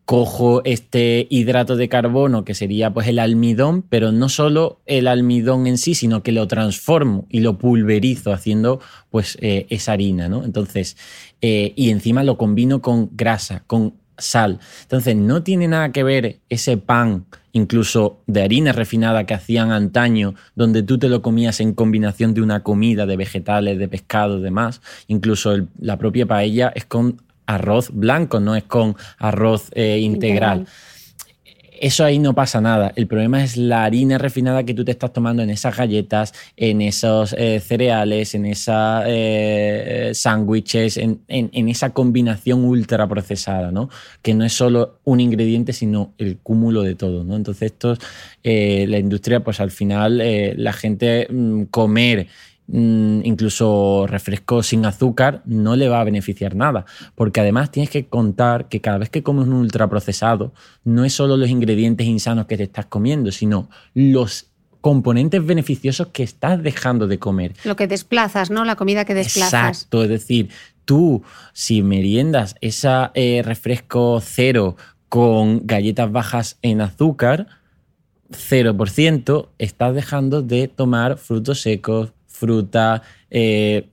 cojo este hidrato de carbono que sería pues el almidón, pero no solo el almidón en sí, sino que lo transformo y lo pulverizo haciendo pues eh, esa harina, ¿no? Entonces, eh, y encima lo combino con grasa, con sal. Entonces, no tiene nada que ver ese pan, incluso de harina refinada que hacían antaño, donde tú te lo comías en combinación de una comida de vegetales, de pescado, demás. Incluso la propia paella es con arroz blanco, no es con arroz eh, integral. Eso ahí no pasa nada. El problema es la harina refinada que tú te estás tomando en esas galletas, en esos eh, cereales, en esos eh, sándwiches, en, esa combinación ultra procesada, ¿no? Que no es solo un ingrediente, sino el cúmulo de todo, ¿no? Entonces, esto, la industria, pues al final, la gente mm, comer incluso refresco sin azúcar, no le va a beneficiar nada. Porque además tienes que contar que cada vez que comes un ultraprocesado, no es solo los ingredientes insanos que te estás comiendo, sino los componentes beneficiosos que estás dejando de comer. Lo que desplazas, ¿no? La comida que desplazas. Exacto, es decir, tú si meriendas ese eh, refresco cero con galletas bajas en azúcar, 0%, estás dejando de tomar frutos secos, fruta, eh,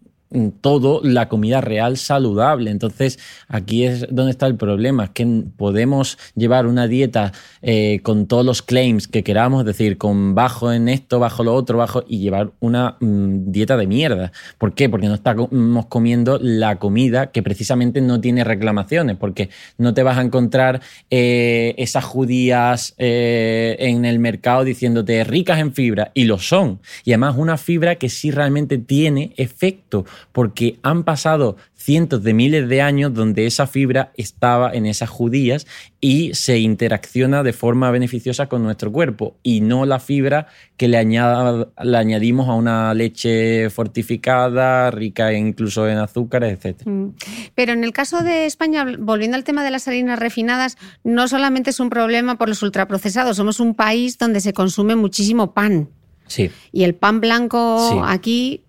todo la comida real saludable. Entonces, aquí es donde está el problema, es que podemos llevar una dieta eh, con todos los claims que queramos, es decir, con bajo en esto, bajo lo otro, bajo, y llevar una mm, dieta de mierda. ¿Por qué? Porque no estamos comiendo la comida que precisamente no tiene reclamaciones, porque no te vas a encontrar eh, esas judías eh, en el mercado diciéndote ricas en fibra, y lo son. Y además una fibra que sí realmente tiene efecto porque han pasado cientos de miles de años donde esa fibra estaba en esas judías y se interacciona de forma beneficiosa con nuestro cuerpo y no la fibra que le, añadimos a una leche fortificada, rica incluso en azúcares, etc. Mm. Pero en el caso de España, volviendo al tema de las harinas refinadas, no solamente es un problema por los ultraprocesados, somos un país donde se consume muchísimo pan. Sí. Y el pan blanco aquí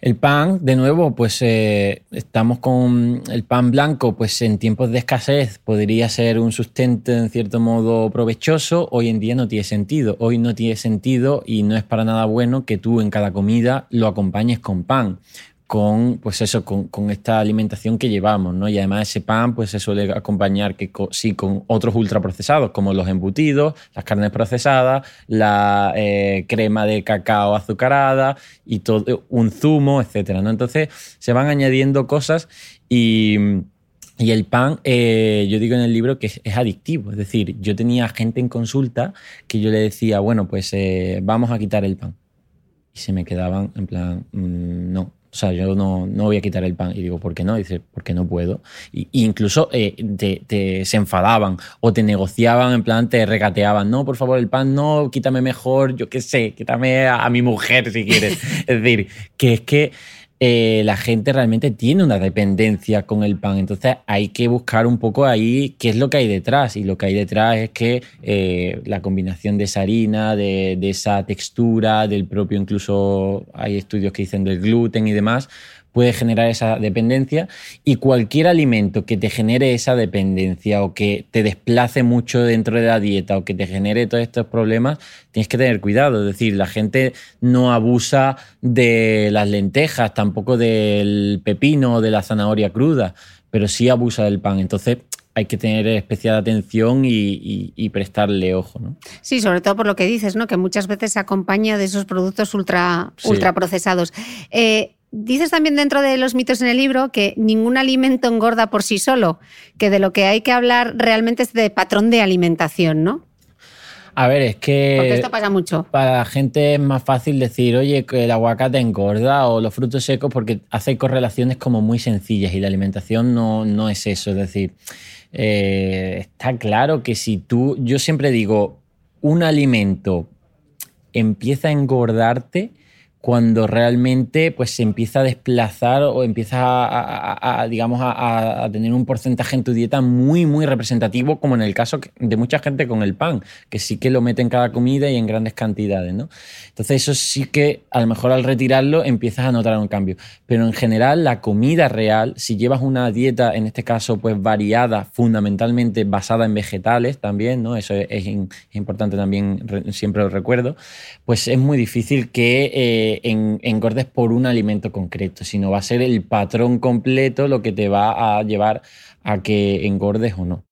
El pan, de nuevo, pues eh, estamos con el pan blanco, pues en tiempos de escasez podría ser un sustento en cierto modo provechoso, hoy en día no tiene sentido, hoy no tiene sentido y no es para nada bueno que tú en cada comida lo acompañes con pan con, pues eso, con, esta alimentación que llevamos, ¿no? Y además ese pan, pues se suele acompañar que sí con otros ultraprocesados, como los embutidos, las carnes procesadas, la eh, crema de cacao azucarada y todo, un zumo, etcétera, ¿no? Entonces se van añadiendo cosas y, el pan, eh, yo digo en el libro que es, adictivo. Es decir, yo tenía gente en consulta que yo le decía, bueno, pues eh, vamos a quitar el pan. Y se me quedaban en plan, mm, no, o sea, yo no, no, voy a quitar el pan. Y digo, ¿por qué no? Dice, porque no puedo. Y, incluso eh, te, se enfadaban o te negociaban, en plan, te regateaban. No, por favor, el pan no, quítame mejor, yo qué sé, quítame a mi mujer si quieres. es decir, que es que eh, la gente realmente tiene una dependencia con el pan. Entonces hay que buscar un poco ahí qué es lo que hay detrás. Y lo que hay detrás es que eh, la combinación de esa harina, de, de, esa textura, del propio, incluso hay estudios que dicen del gluten y demás, puede generar esa dependencia y cualquier alimento que te genere esa dependencia o que te desplace mucho dentro de la dieta o que te genere todos estos problemas, tienes que tener cuidado. Es decir, la gente no abusa de las lentejas, tampoco del pepino o de la zanahoria cruda, pero sí abusa del pan. Entonces, hay que tener especial atención y, prestarle ojo. ¿no? Sí, sobre todo por lo que dices, ¿no? que muchas veces se acompaña de esos productos ultra, ultra procesados. Eh, Dices también dentro de los mitos en el libro que ningún alimento engorda por sí solo, que de lo que hay que hablar realmente es de patrón de alimentación, ¿no? A ver, es que. Porque esto pasa mucho. Para la gente es más fácil decir, oye, que el aguacate engorda o los frutos secos, porque hace correlaciones como muy sencillas y la alimentación no, no es eso. Es decir, eh, está claro que si tú. Yo siempre digo, un alimento empieza a engordarte cuando realmente pues, se empieza a desplazar o empieza a, digamos, a, tener un porcentaje en tu dieta muy, muy representativo, como en el caso de mucha gente con el pan, que sí que lo mete en cada comida y en grandes cantidades. ¿no? Entonces eso sí que a lo mejor al retirarlo empiezas a notar un cambio. Pero en general la comida real, si llevas una dieta, en este caso, pues variada, fundamentalmente basada en vegetales también, ¿no? eso es, importante también, siempre lo recuerdo, pues es muy difícil que... Eh, en, engordes por un alimento concreto, sino va a ser el patrón completo lo que te va a llevar a que engordes o no.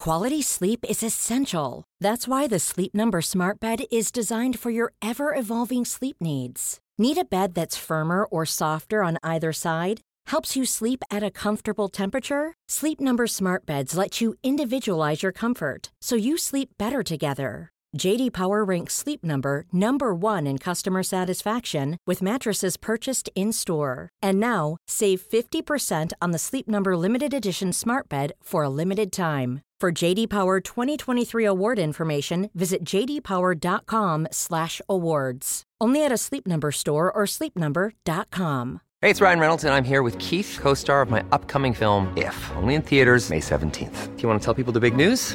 Quality sleep is essential. That's why the Sleep Number Smart Bed is designed for your ever evolving sleep needs. Need a bed that's firmer or softer on either side? Helps you sleep at a comfortable temperature? Sleep Number Smart Beds let you individualize your comfort so you sleep better together. JD Power ranks Sleep Number number 1 in customer satisfaction with mattresses purchased in-store. And now, save 50% on the Sleep Number limited edition Smart Bed for a limited time. For JD Power 2023 award information, visit jdpower.com/awards. Only at a Sleep Number store or sleepnumber.com. Hey, it's Ryan Reynolds and I'm here with Keith, co-star of my upcoming film If, only in theaters May 17th. Do you want to tell people the big news?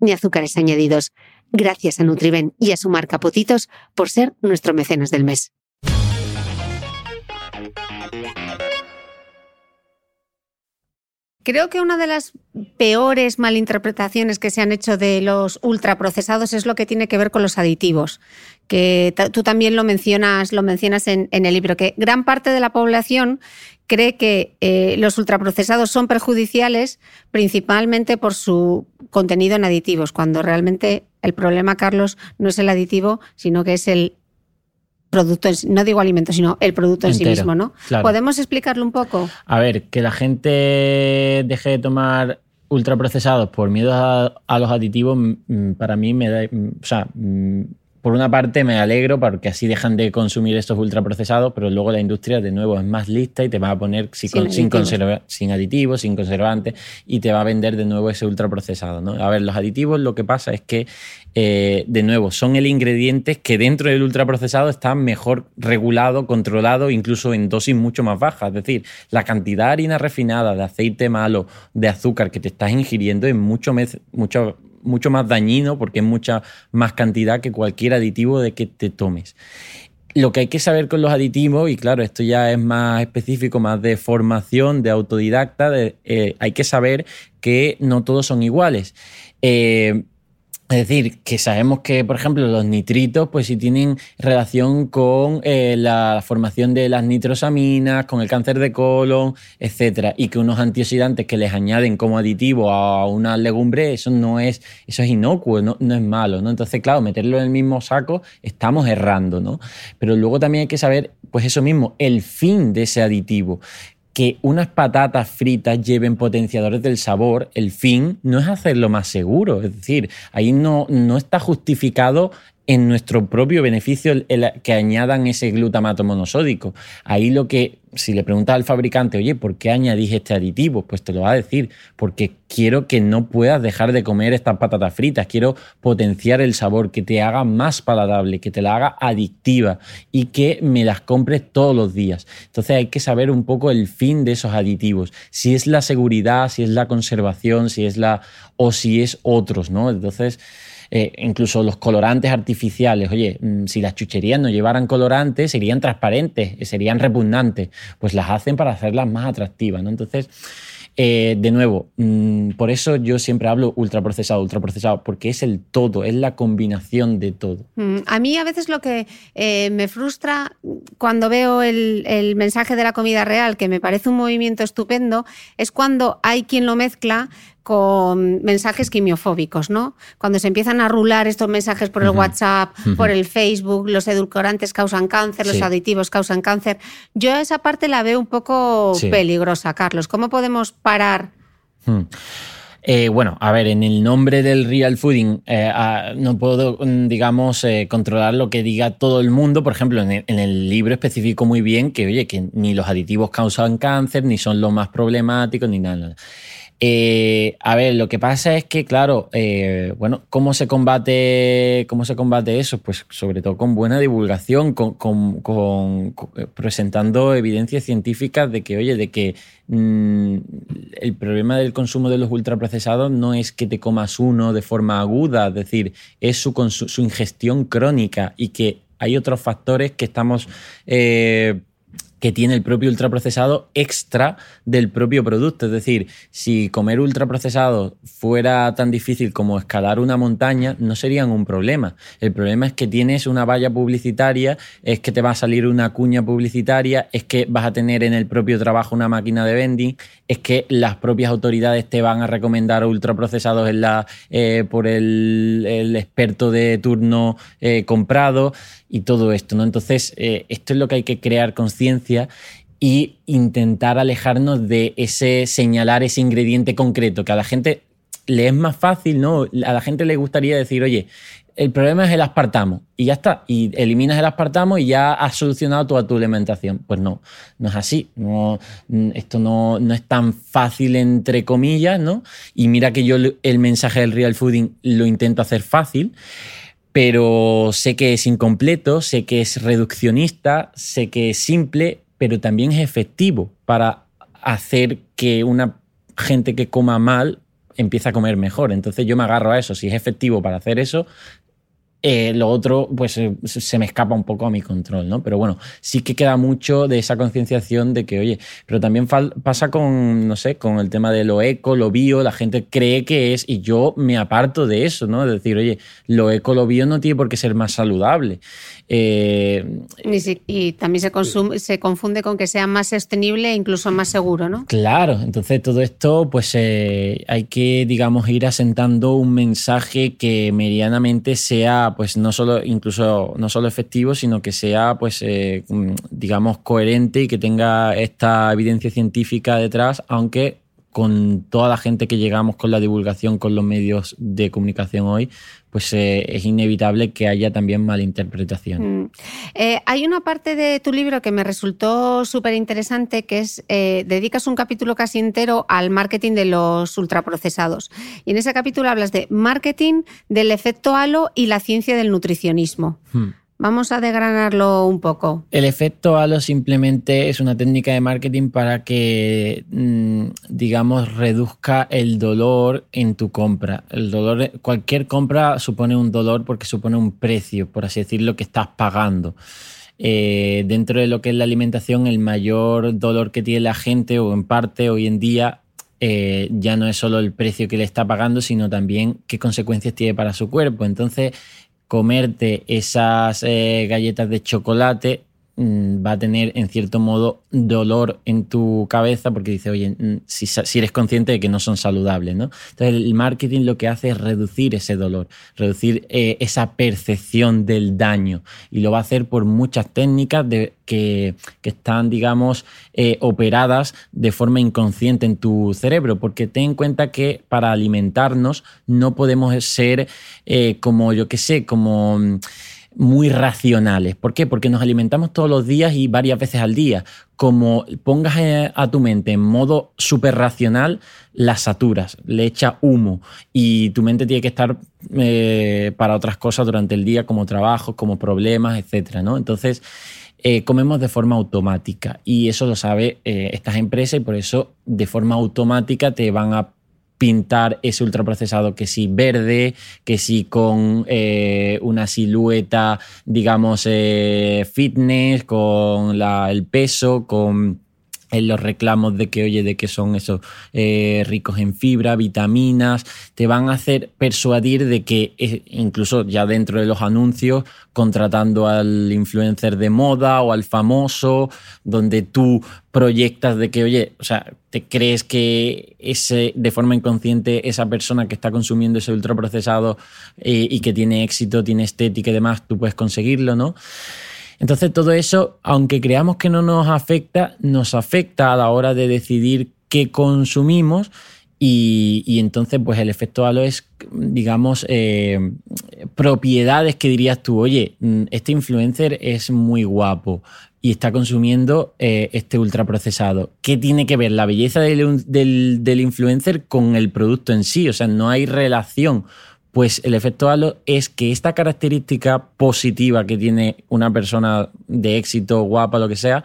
ni azúcares añadidos. Gracias a Nutriben y a su marca Potitos por ser nuestro mecenas del mes. Creo que una de las peores malinterpretaciones que se han hecho de los ultraprocesados es lo que tiene que ver con los aditivos, que tú también lo mencionas, lo mencionas en, el libro, que gran parte de la población cree que eh, los ultraprocesados son perjudiciales principalmente por su contenido en aditivos, cuando realmente el problema, Carlos, no es el aditivo, sino que es el producto, no digo alimento, sino el producto en sí mismo, ¿no? ¿Podemos explicarlo un poco? A ver, que la gente deje de tomar ultraprocesados por miedo a, los aditivos, mm, para mí me da, mm, o sea, mm, por una parte me alegro porque así dejan de consumir estos ultraprocesados, pero luego la industria de nuevo es más lista y te va a poner sin, sin, aditivos. sin aditivos, sin conservantes y te va a vender de nuevo ese ultraprocesado. ¿no? A ver, los aditivos lo que pasa es que, eh, de nuevo, son el ingrediente que dentro del ultraprocesado está mejor regulado, controlado, incluso en dosis mucho más bajas. Es decir, la cantidad de harina refinada, de aceite malo, de azúcar que te estás ingiriendo es mucho, mucho mucho más dañino porque es mucha más cantidad que cualquier aditivo de que te tomes. Lo que hay que saber con los aditivos, y claro, esto ya es más específico, más de formación, de autodidacta, eh, hay que saber que no todos son iguales. Eh, es decir, que sabemos que, por ejemplo, los nitritos, pues sí tienen relación con eh, la formación de las nitrosaminas, con el cáncer de colon, etcétera, y que unos antioxidantes que les añaden como aditivo a una legumbre, eso no es, eso es inocuo, no, no es malo, ¿no? Entonces, claro, meterlo en el mismo saco, estamos errando, ¿no? Pero luego también hay que saber, pues eso mismo, el fin de ese aditivo que unas patatas fritas lleven potenciadores del sabor, el fin no es hacerlo más seguro. Es decir, ahí no, no está justificado en nuestro propio beneficio el, que añadan ese glutamato monosódico. Ahí lo que, si le preguntas al fabricante, oye, ¿por qué añadís este aditivo? Pues te lo va a decir, porque quiero que no puedas dejar de comer estas patatas fritas, quiero potenciar el sabor, que te haga más palatable, que te la haga adictiva y que me las compres todos los días. Entonces hay que saber un poco el fin de esos aditivos, si es la seguridad, si es la conservación, si es la o si es otros, ¿no? Entonces eh, incluso los colorantes artificiales. Oye, mm, si las chucherías no llevaran colorantes, serían transparentes, eh, serían repugnantes. Pues las hacen para hacerlas más atractivas, ¿no? Entonces, eh, de nuevo, mm, por eso yo siempre hablo ultraprocesado, ultraprocesado, porque es el todo, es la combinación de todo. Mm, a mí a veces lo que me frustra cuando veo el, el, mensaje de la comida real, que me parece un movimiento estupendo, es cuando hay quien lo mezcla con mensajes quimiofóbicos, ¿no? Cuando se empiezan a rular estos mensajes por el WhatsApp, por el Facebook, los edulcorantes causan cáncer, los aditivos causan cáncer. Yo esa parte la veo un poco peligrosa, Carlos. ¿Cómo podemos parar? Hmm. Eh, bueno, a ver, en el nombre del real fooding eh, no puedo, mm, digamos, eh, controlar lo que diga todo el mundo. Por ejemplo, en el, libro especifico muy bien que, oye, que ni los aditivos causan cáncer, ni son los más problemáticos, ni nada. Eh, a ver, lo que pasa es que, claro, eh, bueno, ¿cómo se combate, cómo se combate eso? Pues sobre todo con buena divulgación, con, eh, presentando evidencias científicas de que, oye, de que mm, el problema del consumo de los ultraprocesados no es que te comas uno de forma aguda, es decir, es su, su ingestión crónica y que hay otros factores que estamos que tiene el propio ultraprocesado extra del propio producto. Es decir, si comer ultraprocesado fuera tan difícil como escalar una montaña, no serían un problema. El problema es que tienes una valla publicitaria, es que te va a salir una cuña publicitaria, es que vas a tener en el propio trabajo una máquina de vending, es que las propias autoridades te van a recomendar ultraprocesados eh, por el, experto de turno eh, comprado y todo esto, ¿no? Entonces, eh, esto es lo que hay que crear conciencia y intentar alejarnos de ese señalar ese ingrediente concreto, que a la gente le es más fácil, ¿no? A la gente le gustaría decir, oye, el problema es el aspartamo y ya está. Y eliminas el aspartamo y ya has solucionado toda tu alimentación. Pues no, no es así. No, esto no, no es tan fácil, entre comillas, ¿no? Y mira que yo el mensaje del real fooding lo intento hacer fácil pero sé que es incompleto, sé que es reduccionista, sé que es simple, pero también es efectivo para hacer que una gente que coma mal empiece a comer mejor. Entonces yo me agarro a eso. Si es efectivo para hacer eso, eh, lo otro, pues eh, se me escapa un poco a mi control, ¿no? Pero bueno, sí que queda mucho de esa concienciación de que, oye, pero también pasa con, no sé, con el tema de lo eco, lo bio, la gente cree que es, y yo me aparto de eso, ¿no? De decir, oye, lo eco, lo bio no tiene por qué ser más saludable. Eh, y, también se, consume, se confunde con que sea más sostenible e incluso más seguro, ¿no? Claro, entonces todo esto, pues hay que, digamos, ir asentando un mensaje que medianamente sea pues no solo incluso no solo efectivo, sino que sea pues eh, mm, digamos coherente y que tenga esta evidencia científica detrás, aunque con toda la gente que llegamos con la divulgación con los medios de comunicación hoy, pues eh, es inevitable que haya también malinterpretación. Mm. Eh, hay una parte de tu libro que me resultó súper interesante, que es, eh, dedicas un capítulo casi entero al marketing de los ultraprocesados. Y en ese capítulo hablas de marketing, del efecto halo y la ciencia del nutricionismo. Hmm. Vamos a desgranarlo un poco. El efecto halo simplemente es una técnica de marketing para que, mm, digamos, reduzca el dolor en tu compra. El dolor, cualquier compra supone un dolor porque supone un precio, por así decirlo, que estás pagando. Eh, dentro de lo que es la alimentación, el mayor dolor que tiene la gente, o en parte hoy en día, eh, ya no es solo el precio que le está pagando, sino también qué consecuencias tiene para su cuerpo. Entonces, comerte esas eh, galletas de chocolate va a tener en cierto modo dolor en tu cabeza porque dice, oye, mm, si, eres consciente de que no son saludables, ¿no? Entonces el marketing lo que hace es reducir ese dolor, reducir eh, esa percepción del daño y lo va a hacer por muchas técnicas de, que, están, digamos, eh, operadas de forma inconsciente en tu cerebro, porque ten en cuenta que para alimentarnos no podemos ser eh, como, yo qué sé, como mm, muy racionales. ¿Por qué? Porque nos alimentamos todos los días y varias veces al día. Como pongas eh, a tu mente en modo súper racional, la saturas, le echa humo y tu mente tiene que estar para otras cosas durante el día, como trabajos, como problemas, etc. ¿no? Entonces, eh, comemos de forma automática y eso lo sabe eh, estas empresas y por eso de forma automática te van a pintar ese ultraprocesado que sí verde, que sí con eh, una silueta, digamos, fitness, con el peso, con en los reclamos de que, oye, de que son esos eh, ricos en fibra, vitaminas, te van a hacer persuadir de que, eh, incluso ya dentro de los anuncios, contratando al influencer de moda o al famoso, donde tú proyectas de que, oye, o sea, te crees que ese, de forma inconsciente esa persona que está consumiendo ese ultraprocesado eh, y que tiene éxito, tiene estética y demás, tú puedes conseguirlo, ¿no? Entonces todo eso, aunque creamos que no nos afecta, nos afecta a la hora de decidir qué consumimos y, entonces pues el efecto halo es, digamos, eh, propiedades que dirías tú, oye, mm, este influencer es muy guapo y está consumiendo eh, este ultraprocesado. ¿Qué tiene que ver la belleza del, del influencer con el producto en sí? O sea, no hay relación pues el efecto halo es que esta característica positiva que tiene una persona de éxito, guapa, lo que sea,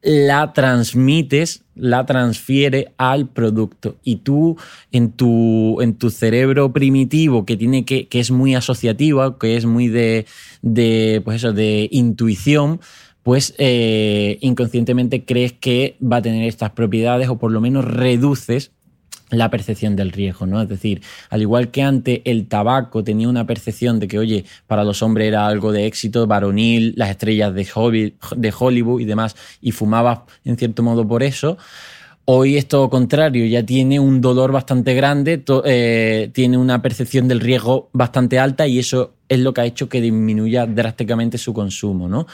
la transmites, la transfiere al producto. Y tú, en tu, en tu cerebro primitivo, que tiene que, que es muy asociativo, que es muy de, de pues eso, de intuición, pues eh, inconscientemente crees que va a tener estas propiedades o por lo menos reduces la percepción del riesgo, ¿no? Es decir, al igual que antes el tabaco tenía una percepción de que, oye, para los hombres era algo de éxito, varonil, las estrellas de Hollywood y demás, y fumabas en cierto modo por eso, Hoy es todo contrario, ya tiene un dolor bastante grande, eh, tiene una percepción del riesgo bastante alta y eso es lo que ha hecho que disminuya drásticamente su consumo, ¿no?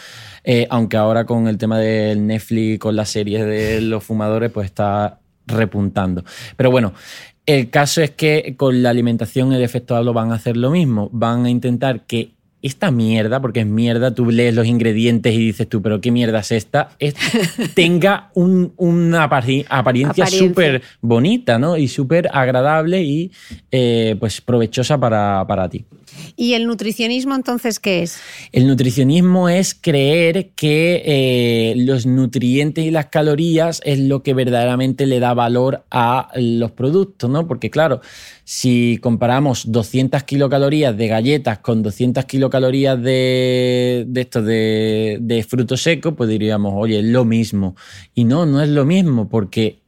Eh, aunque ahora con el tema del Netflix, con las series de los fumadores, pues está repuntando. Pero bueno, El caso es que con la alimentación el efecto halo van a hacer lo mismo. Van a intentar que esta mierda, porque es mierda, tú lees los ingredientes y dices tú, pero qué mierda es esta, tenga una apariencia súper bonita, ¿no? Y súper agradable y eh, pues provechosa para, para ti. ¿Y el nutricionismo entonces qué es? El nutricionismo es creer que eh, los nutrientes y las calorías es lo que verdaderamente le da valor a los productos, ¿no? Porque claro, si comparamos 200 kilocalorías de galletas con 200 kilocalorías de, de esto de, de fruto seco, pues diríamos, oye, es lo mismo. Y no, no es lo mismo, porque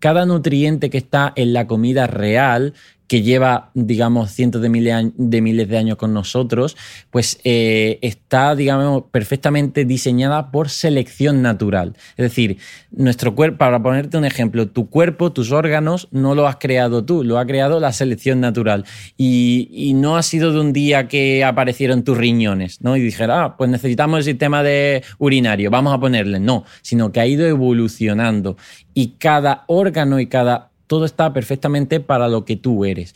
cada nutriente que está en la comida real que lleva, digamos, cientos de miles de, años con nosotros, pues eh, está, digamos, perfectamente diseñada por selección natural. Es decir, nuestro cuerpo, para ponerte un ejemplo, tu cuerpo, tus órganos, no lo has creado tú, lo ha creado la selección natural. Y, no ha sido de un día que aparecieron tus riñones, ¿no? Y dijera, ah, pues necesitamos el sistema de urinario, vamos a ponerle. No, sino que ha ido evolucionando. Y cada órgano y cada todo está perfectamente para lo que tú eres.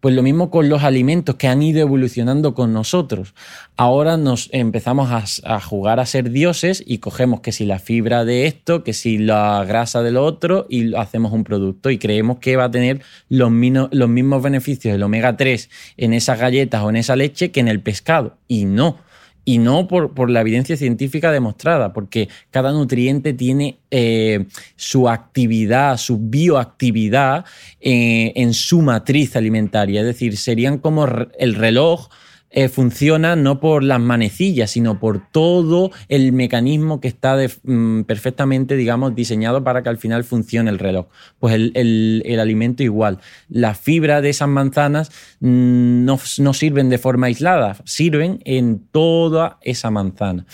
Pues lo mismo con los alimentos que han ido evolucionando con nosotros. Ahora nos empezamos a, jugar a ser dioses y cogemos que si la fibra de esto, que si la grasa de lo otro y hacemos un producto y creemos que va a tener los, los mismos beneficios del omega 3 en esas galletas o en esa leche que en el pescado. Y no y no por, la evidencia científica demostrada, porque cada nutriente tiene eh, su actividad, su bioactividad eh, en su matriz alimentaria. Es decir, serían como el reloj eh, funciona no por las manecillas, sino por todo el mecanismo que está mm, perfectamente, digamos, diseñado para que al final funcione el reloj. Pues el, alimento igual. La fibra de esas manzanas mm, no, sirven de forma aislada, sirven en toda esa manzana.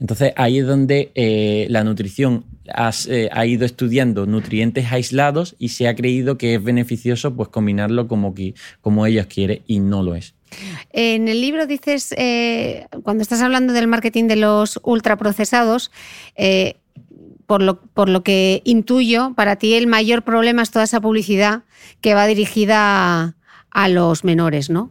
Entonces ahí es donde eh, la nutrición eh, ha ido estudiando nutrientes aislados y se ha creído que es beneficioso pues combinarlo como, que, como ellos quieren y no lo es. En el libro dices, eh, cuando estás hablando del marketing de los ultraprocesados, eh, por, lo, por lo que intuyo, para ti el mayor problema es toda esa publicidad que va dirigida a, los menores, ¿no?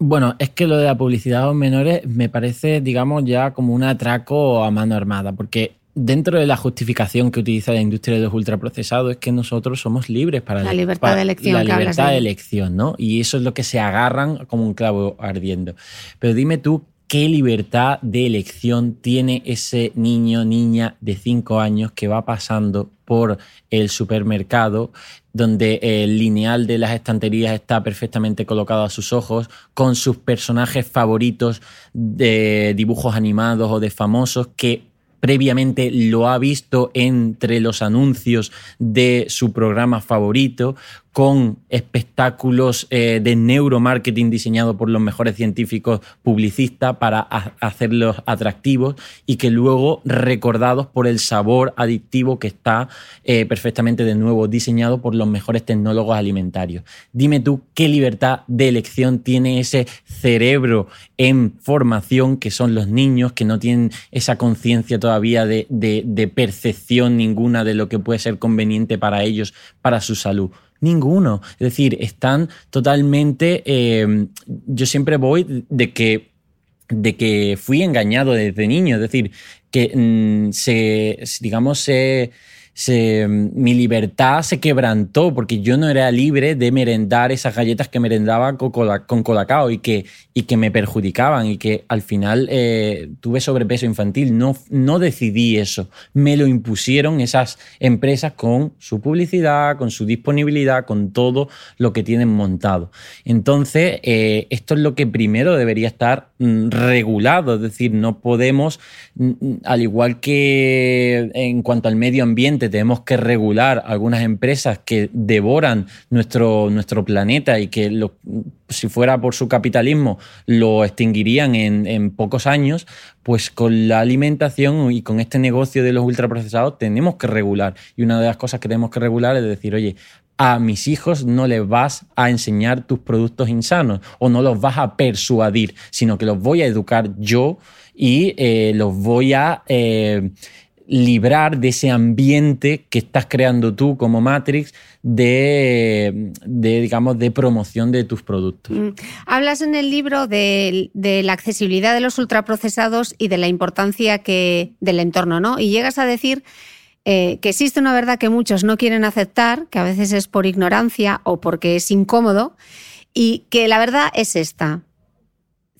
Bueno, es que lo de la publicidad a los menores me parece, digamos, ya como un atraco a mano armada, porque dentro de la justificación que utiliza la industria de los ultraprocesados es que nosotros somos libres para la libertad de elección. La libertad de elección, ¿no? Y eso es lo que se agarran como un clavo ardiendo. Pero dime tú, ¿qué libertad de elección tiene ese niño, niña de 5 años que va pasando por el supermercado donde el lineal de las estanterías está perfectamente colocado a sus ojos, con sus personajes favoritos de dibujos animados o de famosos que previamente lo ha visto entre los anuncios de su programa favorito, con espectáculos eh, de neuromarketing diseñados por los mejores científicos publicistas para hacerlos atractivos y que luego recordados por el sabor adictivo que está eh, perfectamente de nuevo diseñado por los mejores tecnólogos alimentarios. Dime tú qué libertad de elección tiene ese cerebro en formación que son los niños que no tienen esa conciencia todavía de percepción ninguna de lo que puede ser conveniente para ellos, para su salud. Ninguno. Es decir, están totalmente. Eh, yo siempre voy de que, de que fui engañado desde niño. Es decir, que mm, se, digamos, se mi libertad se quebrantó porque yo no era libre de merendar esas galletas que merendaba con, con colacao y que, y que me perjudicaban y que al final eh, tuve sobrepeso infantil. No, no decidí eso, me lo impusieron esas empresas con su publicidad, con su disponibilidad, con todo lo que tienen montado. Entonces, eh, esto es lo que primero debería estar regulado, es decir, no podemos, mm, mm, al igual que en cuanto al medio ambiente, tenemos que regular algunas empresas que devoran nuestro, nuestro planeta y que si fuera por su capitalismo lo extinguirían en, en pocos años, pues con la alimentación y con este negocio de los ultraprocesados tenemos que regular. Y una de las cosas que tenemos que regular es decir, oye, a mis hijos no les vas a enseñar tus productos insanos o no los vas a persuadir, sino que los voy a educar yo y eh, los voy a eh, librar de ese ambiente que estás creando tú como Matrix de, digamos, de promoción de tus productos. Mm. Hablas en el libro de, la accesibilidad de los ultraprocesados y de la importancia que, del entorno, ¿no? Y llegas a decir eh, que existe una verdad que muchos no quieren aceptar, que a veces es por ignorancia o porque es incómodo, y que la verdad es esta.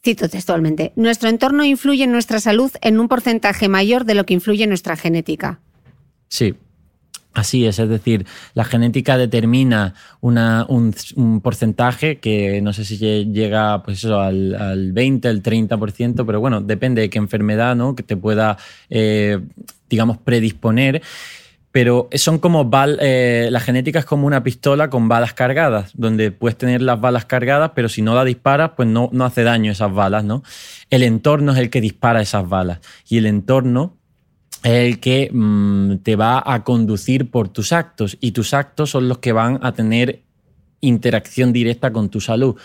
Cito textualmente, nuestro entorno influye en nuestra salud en un porcentaje mayor de lo que influye nuestra genética. Sí, Así es, es decir, la genética determina un, porcentaje que no sé si llega pues al, al 20, el 30%, pero bueno, depende de qué enfermedad ¿no? que te pueda, eh, digamos, predisponer pero son como eh, la genética es como una pistola con balas cargadas, donde puedes tener las balas cargadas, pero si no la disparas, pues no, no hace daño esas balas, ¿no? El entorno es el que dispara esas balas y el entorno el que mm, te va a conducir por tus actos y tus actos son los que van a tener interacción directa con tu salud.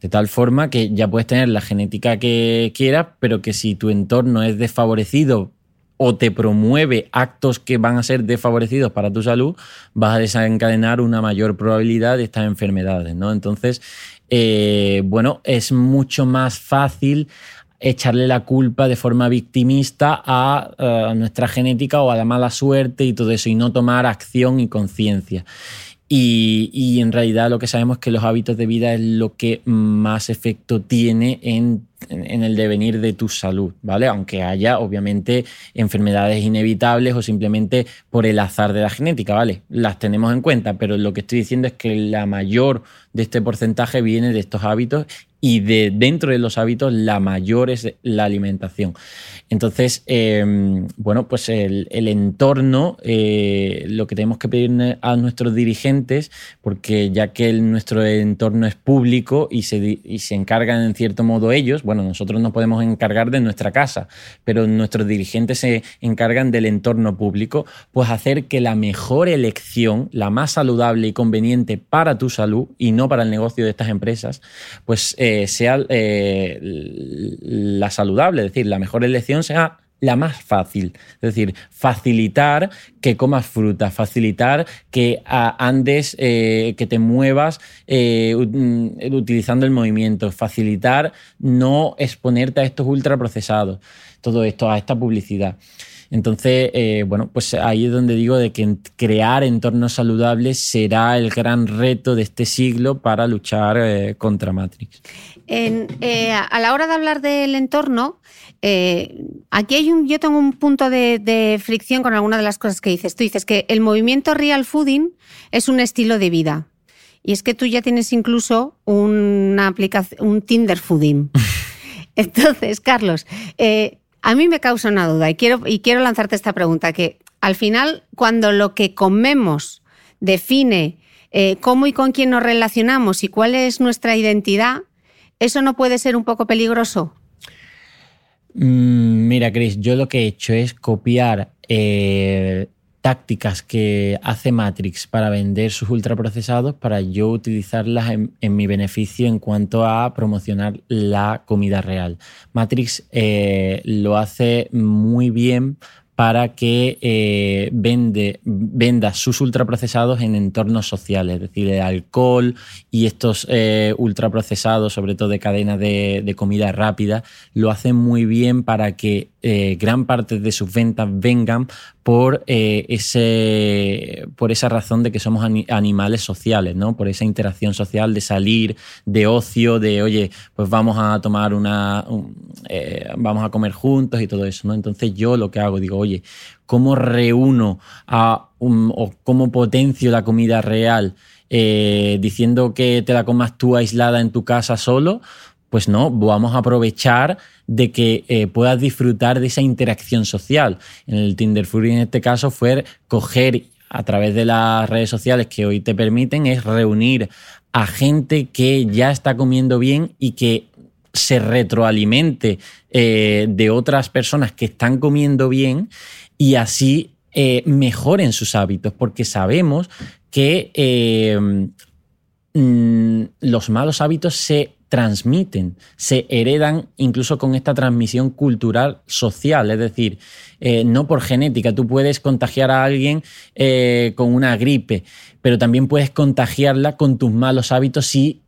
De tal forma que ya puedes tener la genética que quieras, pero que si tu entorno es desfavorecido o te promueve actos que van a ser desfavorecidos para tu salud, vas a desencadenar una mayor probabilidad de estas enfermedades, ¿no? Entonces, eh, bueno, es mucho más fácil echarle la culpa de forma victimista a, a, nuestra genética o a la mala suerte y todo eso, y no tomar acción y conciencia. Y, en realidad lo que sabemos es que los hábitos de vida es lo que más efecto tiene en, el devenir de tu salud, ¿vale? Aunque haya obviamente enfermedades inevitables o simplemente por el azar de la genética, ¿vale? Las tenemos en cuenta, pero lo que estoy diciendo es que la mayor de este porcentaje viene de estos hábitos y de dentro de los hábitos la mayor es la alimentación. Entonces, em, bueno, pues el, entorno, eh, lo que tenemos que pedir a nuestros dirigentes, porque ya que nuestro entorno es público y se, y se encargan en cierto modo ellos, bueno, nosotros nos podemos encargar de nuestra casa, pero nuestros dirigentes se encargan del entorno público, pues hacer que la mejor elección, la más saludable y conveniente para tu salud y no para el negocio de estas empresas, pues eh, sea eh, la saludable, es decir, la mejor elección sea la más fácil. Es decir, facilitar que comas fruta, facilitar que andes, eh, que te muevas eh, mm, utilizando el movimiento, facilitar no exponerte a estos ultraprocesados, todo esto, a esta publicidad. Entonces, eh, bueno, pues ahí es donde digo de que crear entornos saludables será el gran reto de este siglo para luchar contra Matrix. a la hora de hablar del entorno, eh, aquí hay un, yo tengo un punto de, fricción con alguna de las cosas que dices. Tú dices que el movimiento real fooding es un estilo de vida. Y es que tú ya tienes incluso una aplicación, un Tinder fooding. Entonces, Carlos, eh, a mí me causa una duda y quiero, y quiero lanzarte esta pregunta, que al final, cuando lo que comemos define eh, cómo y con quién nos relacionamos y cuál es nuestra identidad, ¿eso no puede ser un poco peligroso? Mm, mira, Chris, yo lo que he hecho es copiar eh, tácticas que hace Matrix para vender sus ultraprocesados para yo utilizarlas en, mi beneficio en cuanto a promocionar la comida real. Matrix eh, lo hace muy bien para que eh, venda sus ultraprocesados en entornos sociales, es decir, el alcohol y estos eh, ultraprocesados, sobre todo de cadenas de, de, comida rápida, lo hacen muy bien para que eh, gran parte de sus ventas vengan por, eh, ese, por esa razón de que somos animales sociales, ¿no? Por esa interacción social de salir, de ocio, de, oye, pues vamos a tomar una, eh, vamos a comer juntos y todo eso, ¿no? Entonces yo lo que hago, digo, oye, ¿cómo reúno a o cómo potencio la comida real? diciendo que te la comas tú aislada en tu casa solo, pues no, vamos a aprovechar de que eh, puedas disfrutar de esa interacción social. En el Tinder Fury en este caso fue coger a través de las redes sociales que hoy te permiten es reunir a gente que ya está comiendo bien y que se retroalimente eh, de otras personas que están comiendo bien y así eh, mejoren sus hábitos, porque sabemos que mm, los malos hábitos se transmiten, se heredan incluso con esta transmisión cultural social, es decir, eh, no por genética, tú puedes contagiar a alguien eh, con una gripe, pero también puedes contagiarla con tus malos hábitos si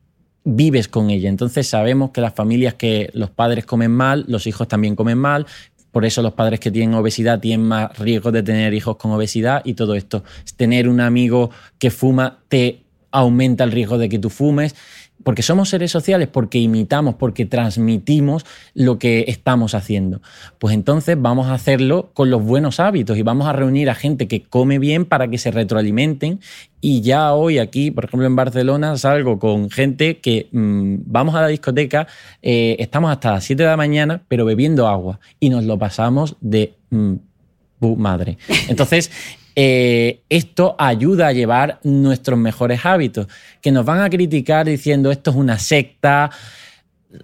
vives con ella. Entonces sabemos que las familias que los padres comen mal, los hijos también comen mal, por eso los padres que tienen obesidad tienen más riesgo de tener hijos con obesidad y todo esto. Tener un amigo que fuma te aumenta el riesgo de que tú fumes porque somos seres sociales, porque imitamos, porque transmitimos lo que estamos haciendo. Pues entonces vamos a hacerlo con los buenos hábitos y vamos a reunir a gente que come bien para que se retroalimenten. Y ya hoy aquí, por ejemplo en Barcelona, salgo con gente que mm, vamos a la discoteca, eh, estamos hasta las 7 de la mañana, pero bebiendo agua y nos lo pasamos de... Mm, madre. Entonces, eh, esto ayuda a llevar nuestros mejores hábitos. Que nos van a criticar diciendo esto es una secta.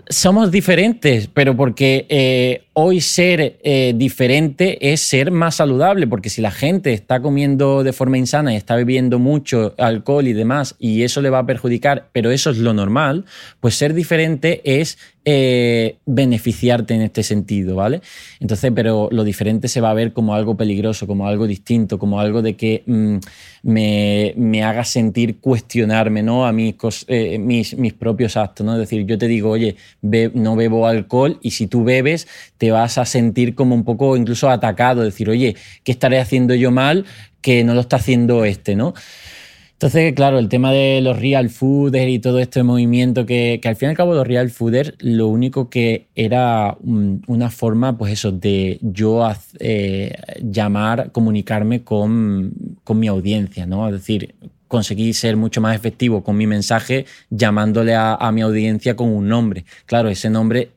Somos diferentes, pero porque eh, hoy ser eh, diferente es ser más saludable, porque si la gente está comiendo de forma insana y está bebiendo mucho alcohol y demás, y eso le va a perjudicar, pero eso es lo normal, pues ser diferente es eh, beneficiarte en este sentido, ¿vale? Entonces, pero lo diferente se va a ver como algo peligroso, como algo distinto, como algo de que mm, me, haga sentir cuestionarme, ¿no? A mis, eh, mis, mis, propios actos, ¿no? Es decir, yo te digo, oye, no bebo alcohol y si tú bebes, te vas a sentir como un poco incluso atacado, decir, oye, ¿qué estaré haciendo yo mal que no lo está haciendo este, ¿no? Entonces, claro, el tema de los real fooders y todo este movimiento que, al fin y al cabo los real fooders lo único que era una forma, pues eso, de yo eh, llamar, comunicarme con, mi audiencia, ¿no? Es decir, conseguí ser mucho más efectivo con mi mensaje llamándole a, a mi audiencia con un nombre. Claro, ese nombre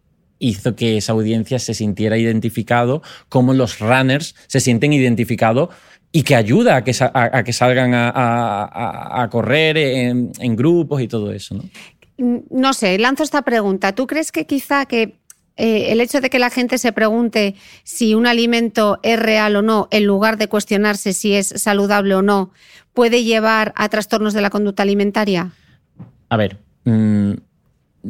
hizo que esa audiencia se sintiera identificado como los runners se sienten identificados y que ayuda a que, a, que salgan a, correr en, grupos y todo eso. ¿no? No sé, lanzo esta pregunta. ¿Tú crees que quizá que eh, el hecho de que la gente se pregunte si un alimento es real o no, en lugar de cuestionarse si es saludable o no, puede llevar a trastornos de la conducta alimentaria? A ver, mm,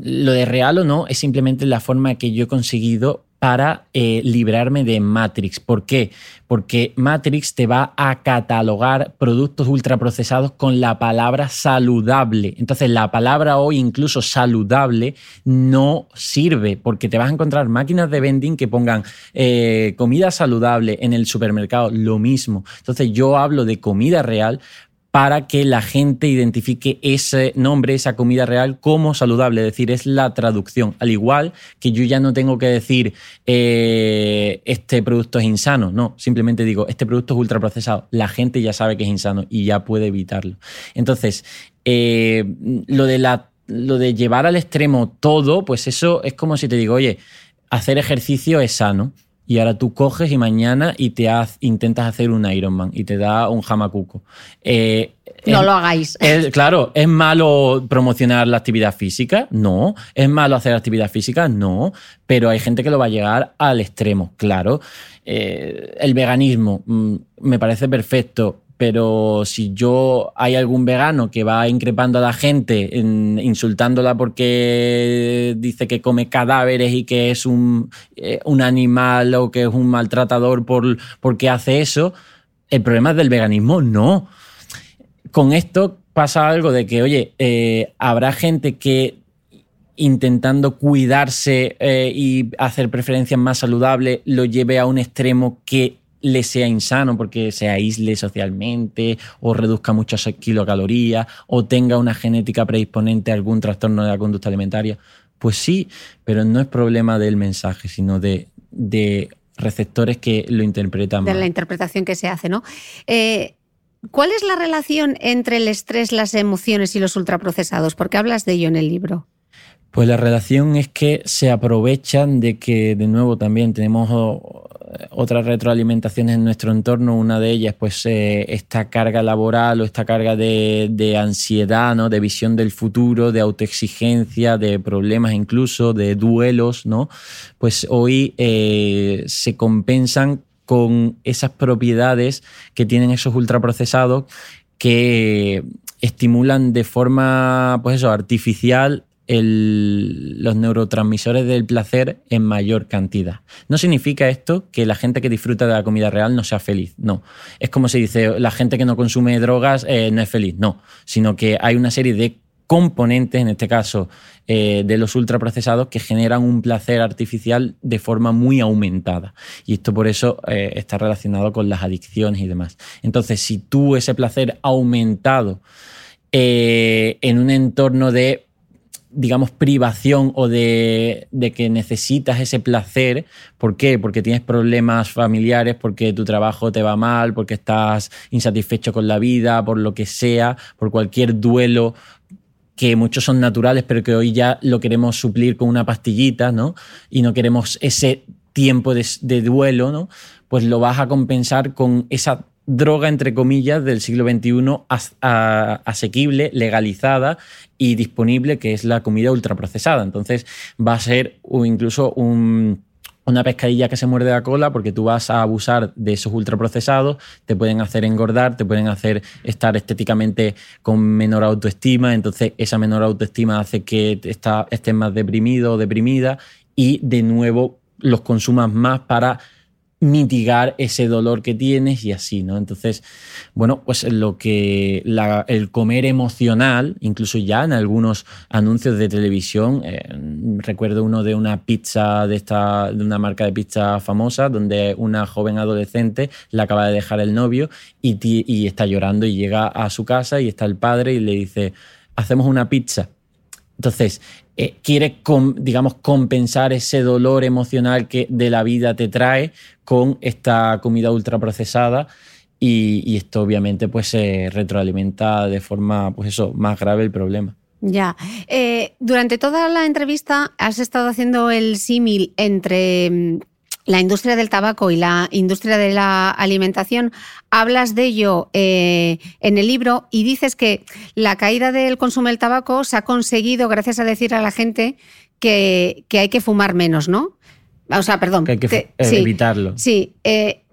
lo de real o no es simplemente la forma que yo he conseguido para eh, librarme de Matrix. ¿Por qué? Porque Matrix te va a catalogar productos ultraprocesados con la palabra saludable. Entonces la palabra hoy incluso saludable no sirve porque te vas a encontrar máquinas de vending que pongan eh, comida saludable en el supermercado, lo mismo. Entonces yo hablo de comida real para que la gente identifique ese nombre, esa comida real como saludable, es decir, es la traducción. Al igual que yo ya no tengo que decir eh, este producto es insano, no, simplemente digo este producto es ultraprocesado. La gente ya sabe que es insano y ya puede evitarlo. Entonces, eh, lo, de la, lo de llevar al extremo todo, pues eso es como si te digo, oye, hacer ejercicio es sano y ahora tú coges y mañana y te intentas hacer un Ironman y te da un jamacuco. Eh, no lo hagáis. claro, ¿es malo promocionar la actividad física? No. ¿Es malo hacer actividad física? No. Pero hay gente que lo va a llegar al extremo, claro. Eh, el veganismo mm, me parece perfecto pero si yo hay algún vegano que va increpando a la gente, insultándola porque dice que come cadáveres y que es un, eh, animal o que es un maltratador por, porque hace eso, el problema es del veganismo, no. Con esto pasa algo de que, oye, eh, habrá gente que intentando cuidarse eh, y hacer preferencias más saludables lo lleve a un extremo que le sea insano porque se aísle socialmente o reduzca muchas kilocalorías o tenga una genética predisponente a algún trastorno de la conducta alimentaria. Pues sí, pero no es problema del mensaje, sino de, receptores que lo interpretan. De la interpretación que se hace, ¿no? Eh, ¿Cuál es la relación entre el estrés, las emociones y los ultraprocesados? Porque hablas de ello en el libro. Pues la relación es que se aprovechan de que, de nuevo, también tenemos otras retroalimentaciones en nuestro entorno. Una de ellas, pues, eh, esta carga laboral o esta carga de, ansiedad, ¿no? De visión del futuro, de autoexigencia, de problemas incluso, de duelos, ¿no? Pues hoy eh, se compensan con esas propiedades que tienen esos ultraprocesados que estimulan de forma, pues eso, artificial los neurotransmisores del placer en mayor cantidad. No significa esto que la gente que disfruta de la comida real no sea feliz, no. Es como se dice, la gente que no consume drogas eh, no es feliz, no, sino que hay una serie de componentes, en este caso eh, de los ultraprocesados, que generan un placer artificial de forma muy aumentada. Y esto por eso eh, está relacionado con las adicciones y demás. Entonces, si tú ese placer aumentado en un entorno de digamos, privación o de, que necesitas ese placer. ¿Por qué? Porque tienes problemas familiares, porque tu trabajo te va mal, porque estás insatisfecho con la vida, por lo que sea, por cualquier duelo que muchos son naturales, pero que hoy ya lo queremos suplir con una pastillita, ¿no? Y no queremos ese tiempo de, de duelo, ¿no? Pues lo vas a compensar con esa droga, entre comillas, del siglo XXI asequible, legalizada y disponible, que es la comida ultraprocesada. Entonces va a ser incluso una pescadilla que se muerde la cola porque tú vas a abusar de esos ultraprocesados, te pueden hacer engordar, te pueden hacer estar estéticamente con menor autoestima, entonces esa menor autoestima hace que estés más deprimido o deprimida y de nuevo los consumas más para mitigar ese dolor que tienes y así, ¿no? Entonces, bueno, pues lo que el comer emocional, incluso ya en algunos anuncios de televisión, eh, recuerdo uno de una pizza de esta, de una marca de pizza famosa, donde una joven adolescente la acaba de dejar el novio y, y está llorando y llega a su casa y está el padre y le dice, hacemos una pizza. Entonces, eh, quiere, digamos, compensar ese dolor emocional que de la vida te trae con esta comida ultraprocesada y, y esto obviamente pues se retroalimenta de forma, pues eso, más grave el problema. Ya. Eh, durante toda la entrevista has estado haciendo el símil entre mm, la industria del tabaco y la industria de la alimentación, hablas de ello eh, en el libro y dices que la caída del consumo del tabaco se ha conseguido gracias a decir a la gente que, hay que fumar menos, ¿no? O sea, perdón. Que hay que, evitarlo. Sí. Eh,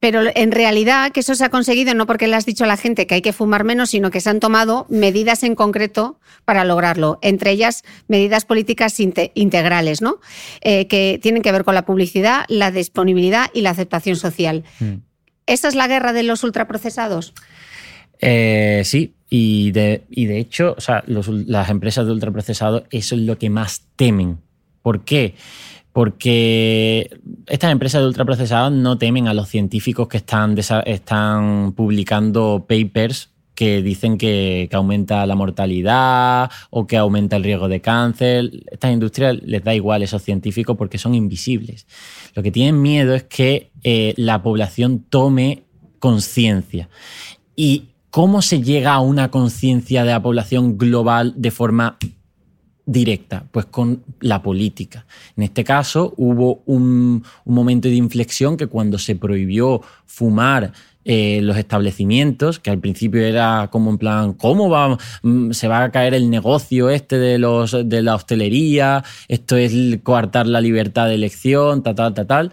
pero en realidad que eso se ha conseguido no porque le has dicho a la gente que hay que fumar menos, sino que se han tomado medidas en concreto para lograrlo, entre ellas medidas políticas integrales, ¿no? Eh, que tienen que ver con la publicidad, la disponibilidad y la aceptación social. Mm. ¿Esa es la guerra de los ultraprocesados? Eh, sí, y de, de hecho, o sea, las empresas de ultraprocesados, eso es lo que más temen. ¿Por qué? Porque estas empresas de ultraprocesados no temen a los científicos que están, publicando papers que dicen que, aumenta la mortalidad o que aumenta el riesgo de cáncer. Estas industrias les da igual a esos científicos porque son invisibles. Lo que tienen miedo es que eh, la población tome conciencia. ¿Y cómo se llega a una conciencia de la población global de forma directa? Pues con la política. En este caso hubo un, momento de inflexión que cuando se prohibió fumar eh, los establecimientos, que al principio era como en plan, ¿cómo va, mm, se va a caer el negocio este de, los, de la hostelería? Esto es coartar la libertad de elección, tal, tal, tal, tal.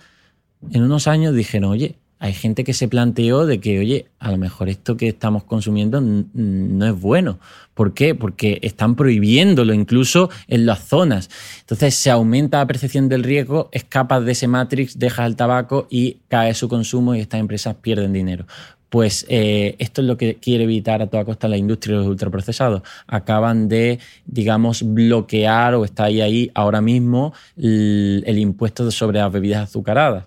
En unos años dijeron, oye, hay gente que se planteó de que, oye, a lo mejor esto que estamos consumiendo no es bueno. ¿Por qué? Porque están prohibiéndolo incluso en las zonas. Entonces se aumenta la percepción del riesgo, escapas de ese matrix, dejas el tabaco y cae su consumo y estas empresas pierden dinero. Pues eh, esto es lo que quiere evitar a toda costa la industria de los ultraprocesados. Acaban de, digamos, bloquear o está ahí, ahora mismo el impuesto sobre las bebidas azucaradas.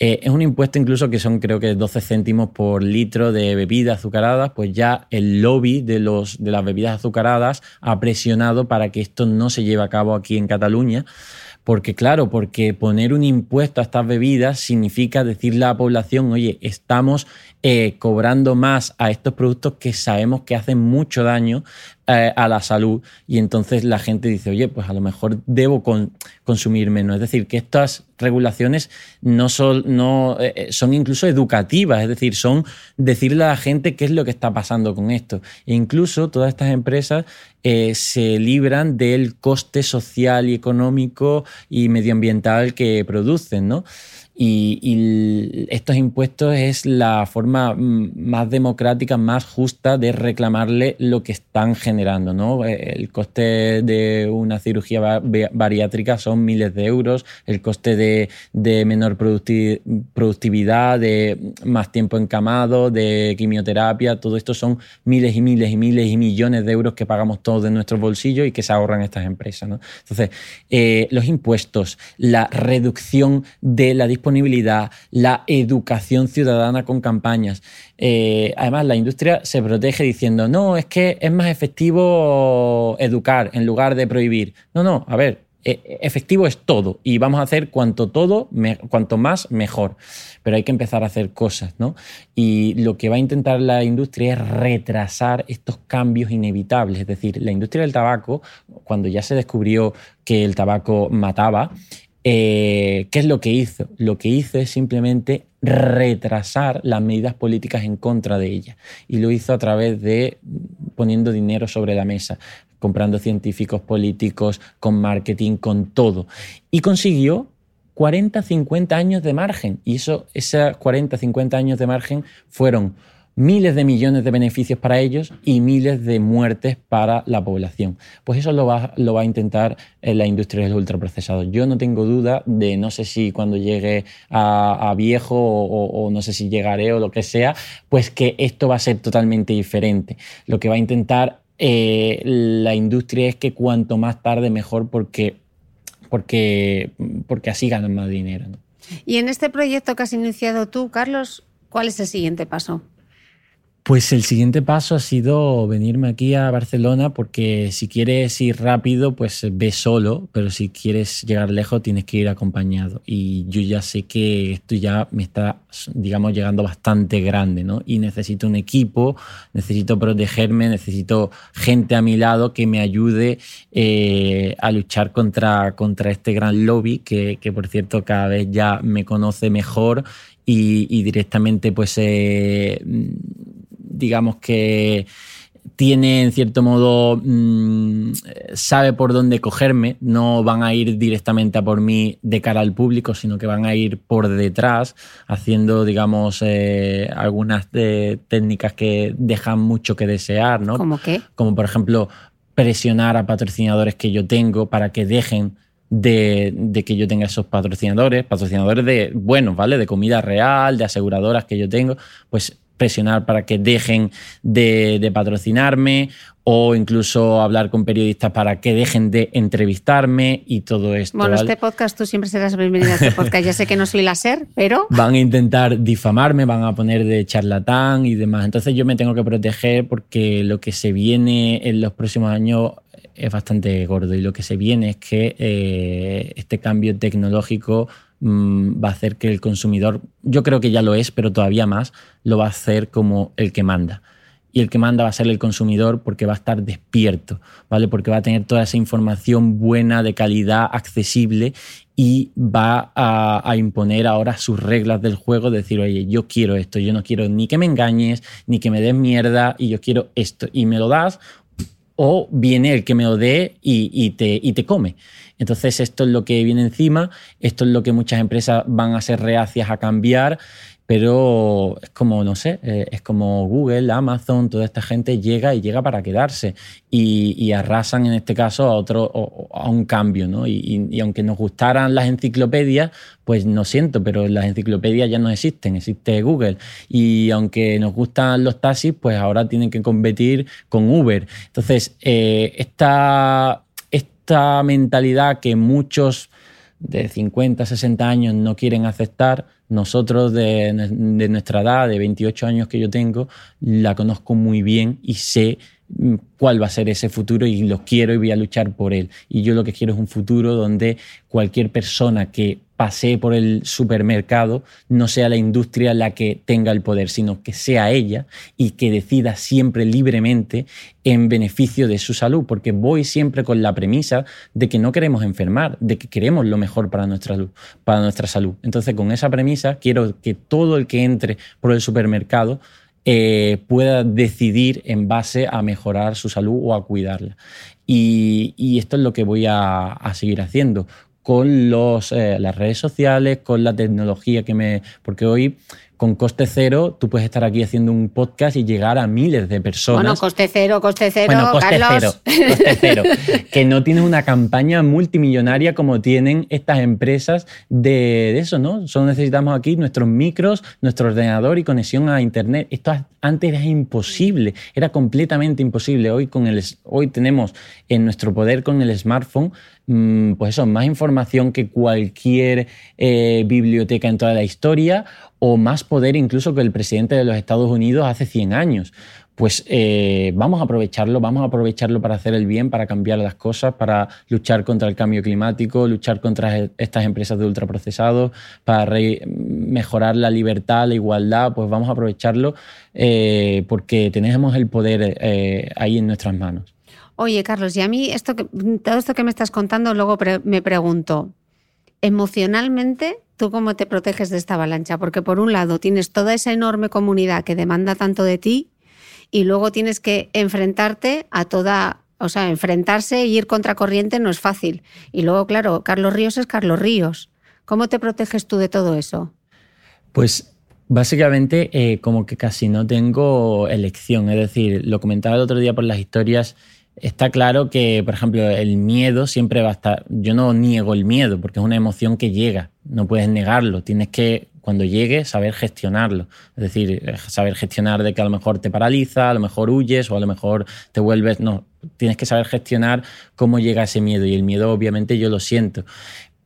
Eh, es un impuesto incluso que son creo que 12 céntimos por litro de bebidas azucaradas, pues ya el lobby de, los, de las bebidas azucaradas ha presionado para que esto no se lleve a cabo aquí en Cataluña. Porque claro, porque poner un impuesto a estas bebidas significa decirle a la población, oye, estamos eh, cobrando más a estos productos que sabemos que hacen mucho daño eh, a la salud y entonces la gente dice, oye, pues a lo mejor debo consumir menos. Es decir, que estas regulaciones no son, no, eh, son incluso educativas, es decir, son decirle a la gente qué es lo que está pasando con esto. E incluso todas estas empresas se libran del coste social y económico y medioambiental que producen, ¿no? Y, estos impuestos es la forma mm, más democrática, más justa de reclamarle lo que están generando. ¿no? Eh, el coste de una cirugía bariátrica son miles de euros, el coste de, menor productividad, de más tiempo encamado, de quimioterapia, todo esto son miles y miles y miles y millones de euros que pagamos todos de nuestros bolsillos y que se ahorran estas empresas. Entonces, eh, los impuestos, la reducción de la disponibilidad disponibilidad, la educación ciudadana con campañas. Eh, además, la industria se protege diciendo, no, es que es más efectivo educar en lugar de prohibir. No, no, a ver, e, efectivo es todo y vamos a hacer cuanto todo, cuanto más, mejor. Pero hay que empezar a hacer cosas, ¿no? Y lo que va a intentar la industria es retrasar estos cambios inevitables. Es decir, la industria del tabaco, cuando ya se descubrió que el tabaco mataba, eh, ¿Qué es lo que hizo? Lo que hizo es simplemente retrasar las medidas políticas en contra de ella. Y lo hizo a través de poniendo dinero sobre la mesa, comprando científicos políticos, con marketing, con todo. Y consiguió 40, 50 años de margen. Y eso, esos 40, 50 años de margen fueron miles de millones de beneficios para ellos y miles de muertes para la población. Pues eso lo va, a intentar eh, la industria de los ultraprocesados. Yo no tengo duda de, no sé si cuando llegue a, viejo o, no sé si llegaré o lo que sea, pues que esto va a ser totalmente diferente. Lo que va a intentar eh, la industria es que cuanto más tarde mejor porque, porque, porque así ganan más dinero. Y en este proyecto que has iniciado tú, Carlos, ¿cuál es el siguiente paso? Pues el siguiente paso ha sido venirme aquí a Barcelona porque si quieres ir rápido, pues ve solo, pero si quieres llegar lejos tienes que ir acompañado. Y yo ya sé que esto ya me está, digamos, llegando bastante grande, ¿no? Y necesito un equipo, necesito protegerme, necesito gente a mi lado que me ayude eh, a luchar contra, contra este gran lobby que, que, por cierto, cada vez ya me conoce mejor y, directamente, pues... Eh, digamos que tiene en cierto modo, mm, sabe por dónde cogerme, no van a ir directamente a por mí de cara al público, sino que van a ir por detrás, haciendo, digamos, eh, algunas de técnicas que dejan mucho que desear, ¿no? ¿Cómo qué? Como por ejemplo, presionar a patrocinadores que yo tengo para que dejen de, de, que yo tenga esos patrocinadores, patrocinadores de buenos, ¿vale? De comida real, de aseguradoras que yo tengo, pues presionar para que dejen de, patrocinarme o incluso hablar con periodistas para que dejen de entrevistarme y todo esto. Bueno, este podcast tú siempre serás bienvenida a este podcast. Ya sé que no soy la SER, pero... Van a intentar difamarme, van a poner de charlatán y demás. Entonces yo me tengo que proteger porque lo que se viene en los próximos años es bastante gordo y lo que se viene es que eh, este cambio tecnológico Mm, va a hacer que el consumidor, yo creo que ya lo es, pero todavía más, lo va a hacer como el que manda. Y el que manda va a ser el consumidor porque va a estar despierto, ¿vale? Porque va a tener toda esa información buena, de calidad, accesible y va a, imponer ahora sus reglas del juego, decir, oye, yo quiero esto, yo no quiero ni que me engañes, ni que me des mierda, y yo quiero esto, y me lo das, o viene el que me lo dé y, te, y te come. Entonces esto es lo que viene encima, esto es lo que muchas empresas van a ser reacias a cambiar, pero es como, no sé, eh, es como Google, Amazon, toda esta gente llega y llega para quedarse y, arrasan en este caso a otro, a un cambio, ¿no? Y, aunque nos gustaran las enciclopedias, pues no siento, pero las enciclopedias ya no existen, existe Google. Y aunque nos gustan los taxis, pues ahora tienen que competir con Uber. Entonces, eh, esta esta mentalidad que muchos de 50, 60 años no quieren aceptar, nosotros de, nuestra edad, de 28 años que yo tengo, la conozco muy bien y sé mm, cuál va a ser ese futuro y lo quiero y voy a luchar por él. Y yo lo que quiero es un futuro donde cualquier persona que pase por el supermercado no sea la industria la que tenga el poder, sino que sea ella y que decida siempre libremente en beneficio de su salud, porque voy siempre con la premisa de que no queremos enfermar, de que queremos lo mejor para nuestra, para nuestra salud. Entonces, con esa premisa, quiero que todo el que entre por el supermercado eh, pueda decidir en base a mejorar su salud o a cuidarla. Y, esto es lo que voy a seguir haciendo con los, eh, las redes sociales, con la tecnología que me... Porque hoy con coste cero, tú puedes estar aquí haciendo un podcast y llegar a miles de personas. Bueno, coste cero, coste cero, bueno, coste Carlos. cero, coste cero. que no tienes una campaña multimillonaria como tienen estas empresas de, de, eso, ¿no? Solo necesitamos aquí nuestros micros, nuestro ordenador y conexión a Internet. Esto antes era imposible, era completamente imposible. Hoy, con el, hoy tenemos en nuestro poder con el smartphone pues eso, más información que cualquier eh, biblioteca en toda la historia o más poder incluso que el presidente de los Estados Unidos hace 100 años. Pues eh, vamos a aprovecharlo, vamos a aprovecharlo para hacer el bien, para cambiar las cosas, para luchar contra el cambio climático, luchar contra e, estas empresas de ultraprocesados, para mejorar la libertad, la igualdad, pues vamos a aprovecharlo eh, porque tenemos el poder ahí en nuestras manos. Oye, Carlos, y a mí esto todo esto que me estás contando, luego me pregunto, emocionalmente, ¿tú cómo te proteges de esta avalancha? Porque por un lado tienes toda esa enorme comunidad que demanda tanto de ti y luego tienes que enfrentarte a toda, o sea, enfrentarse e ir contra corriente no es fácil. Y luego, claro, Carlos Ríos es Carlos Ríos. ¿Cómo te proteges tú de todo eso? Pues básicamente eh, como que casi no tengo elección. Es decir, lo comentaba el otro día por las historias está claro que, por ejemplo, el miedo siempre va a estar. Yo no niego el miedo porque es una emoción que llega, no puedes negarlo. Tienes que, cuando llegue, saber gestionarlo. Es decir, eh, saber gestionar de que a lo mejor te paraliza, a lo mejor huyes o a lo mejor te vuelves. No, tienes que saber gestionar cómo llega ese miedo y el miedo, obviamente, yo lo siento.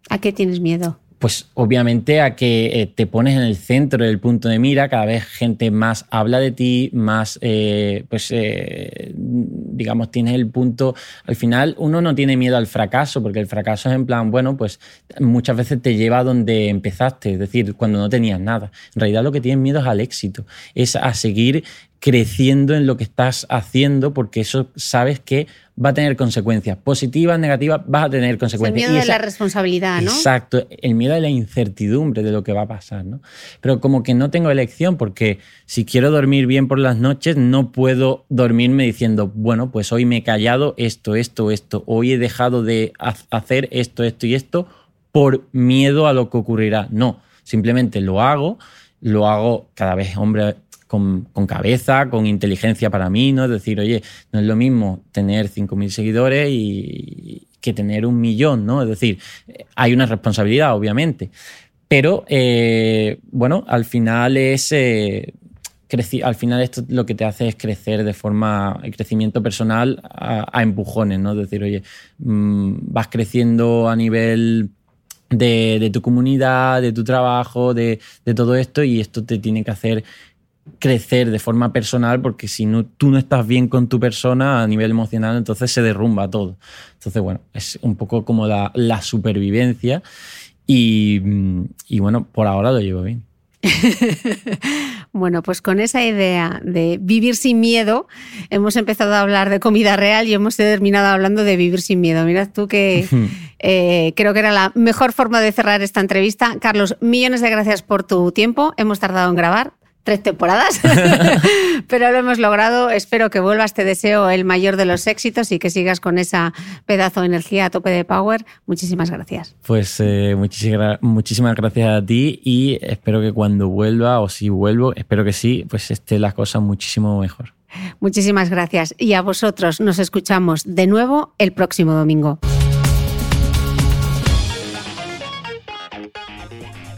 ¿A qué tienes miedo? Pues obviamente a que eh, te pones en el centro del punto de mira, cada vez gente más habla de ti, más, eh, pues, eh, digamos, tienes el punto, al final uno no tiene miedo al fracaso, porque el fracaso es en plan, bueno, pues muchas veces te lleva a donde empezaste, es decir, cuando no tenías nada. En realidad lo que tienes miedo es al éxito, es a seguir creciendo en lo que estás haciendo, porque eso sabes que va a tener consecuencias positivas, negativas, vas a tener consecuencias. El miedo de la responsabilidad, ¿no? Exacto, el miedo de la incertidumbre de lo que va a pasar, ¿no? Pero como que no tengo elección, porque si quiero dormir bien por las noches, no puedo dormirme diciendo, bueno, pues hoy me he callado esto, esto, esto, hoy he dejado de hacer esto, esto y esto por miedo a lo que ocurrirá. No, simplemente lo hago, lo hago cada vez, hombre, con, cabeza, con inteligencia para mí, ¿no? Es decir, oye, no es lo mismo tener 5.000 seguidores y, que tener un millón, ¿no? Es decir, hay una responsabilidad, obviamente. Pero, eh, bueno, al final es... Eh, al final esto lo que te hace es crecer de forma, el crecimiento personal a, empujones, ¿no? Es decir, oye, mm, vas creciendo a nivel de, tu comunidad, de tu trabajo, de, todo esto y esto te tiene que hacer crecer de forma personal porque si no, tú no estás bien con tu persona a nivel emocional, entonces se derrumba todo. Entonces, bueno, es un poco como la, la supervivencia y, y, bueno, por ahora lo llevo bien. bueno, pues con esa idea de vivir sin miedo, hemos empezado a hablar de comida real y hemos terminado hablando de vivir sin miedo. Mirad tú que eh, creo que era la mejor forma de cerrar esta entrevista. Carlos, millones de gracias por tu tiempo. Hemos tardado en grabar, tres temporadas, pero lo hemos logrado. Espero que vuelvas, te deseo el mayor de los éxitos y que sigas con esa pedazo de energía a tope de power. Muchísimas gracias. Pues eh, muchísimas, muchísimas gracias a ti y espero que cuando vuelva o si vuelvo, espero que sí, pues esté las cosas muchísimo mejor. Muchísimas gracias y a vosotros nos escuchamos de nuevo el próximo domingo.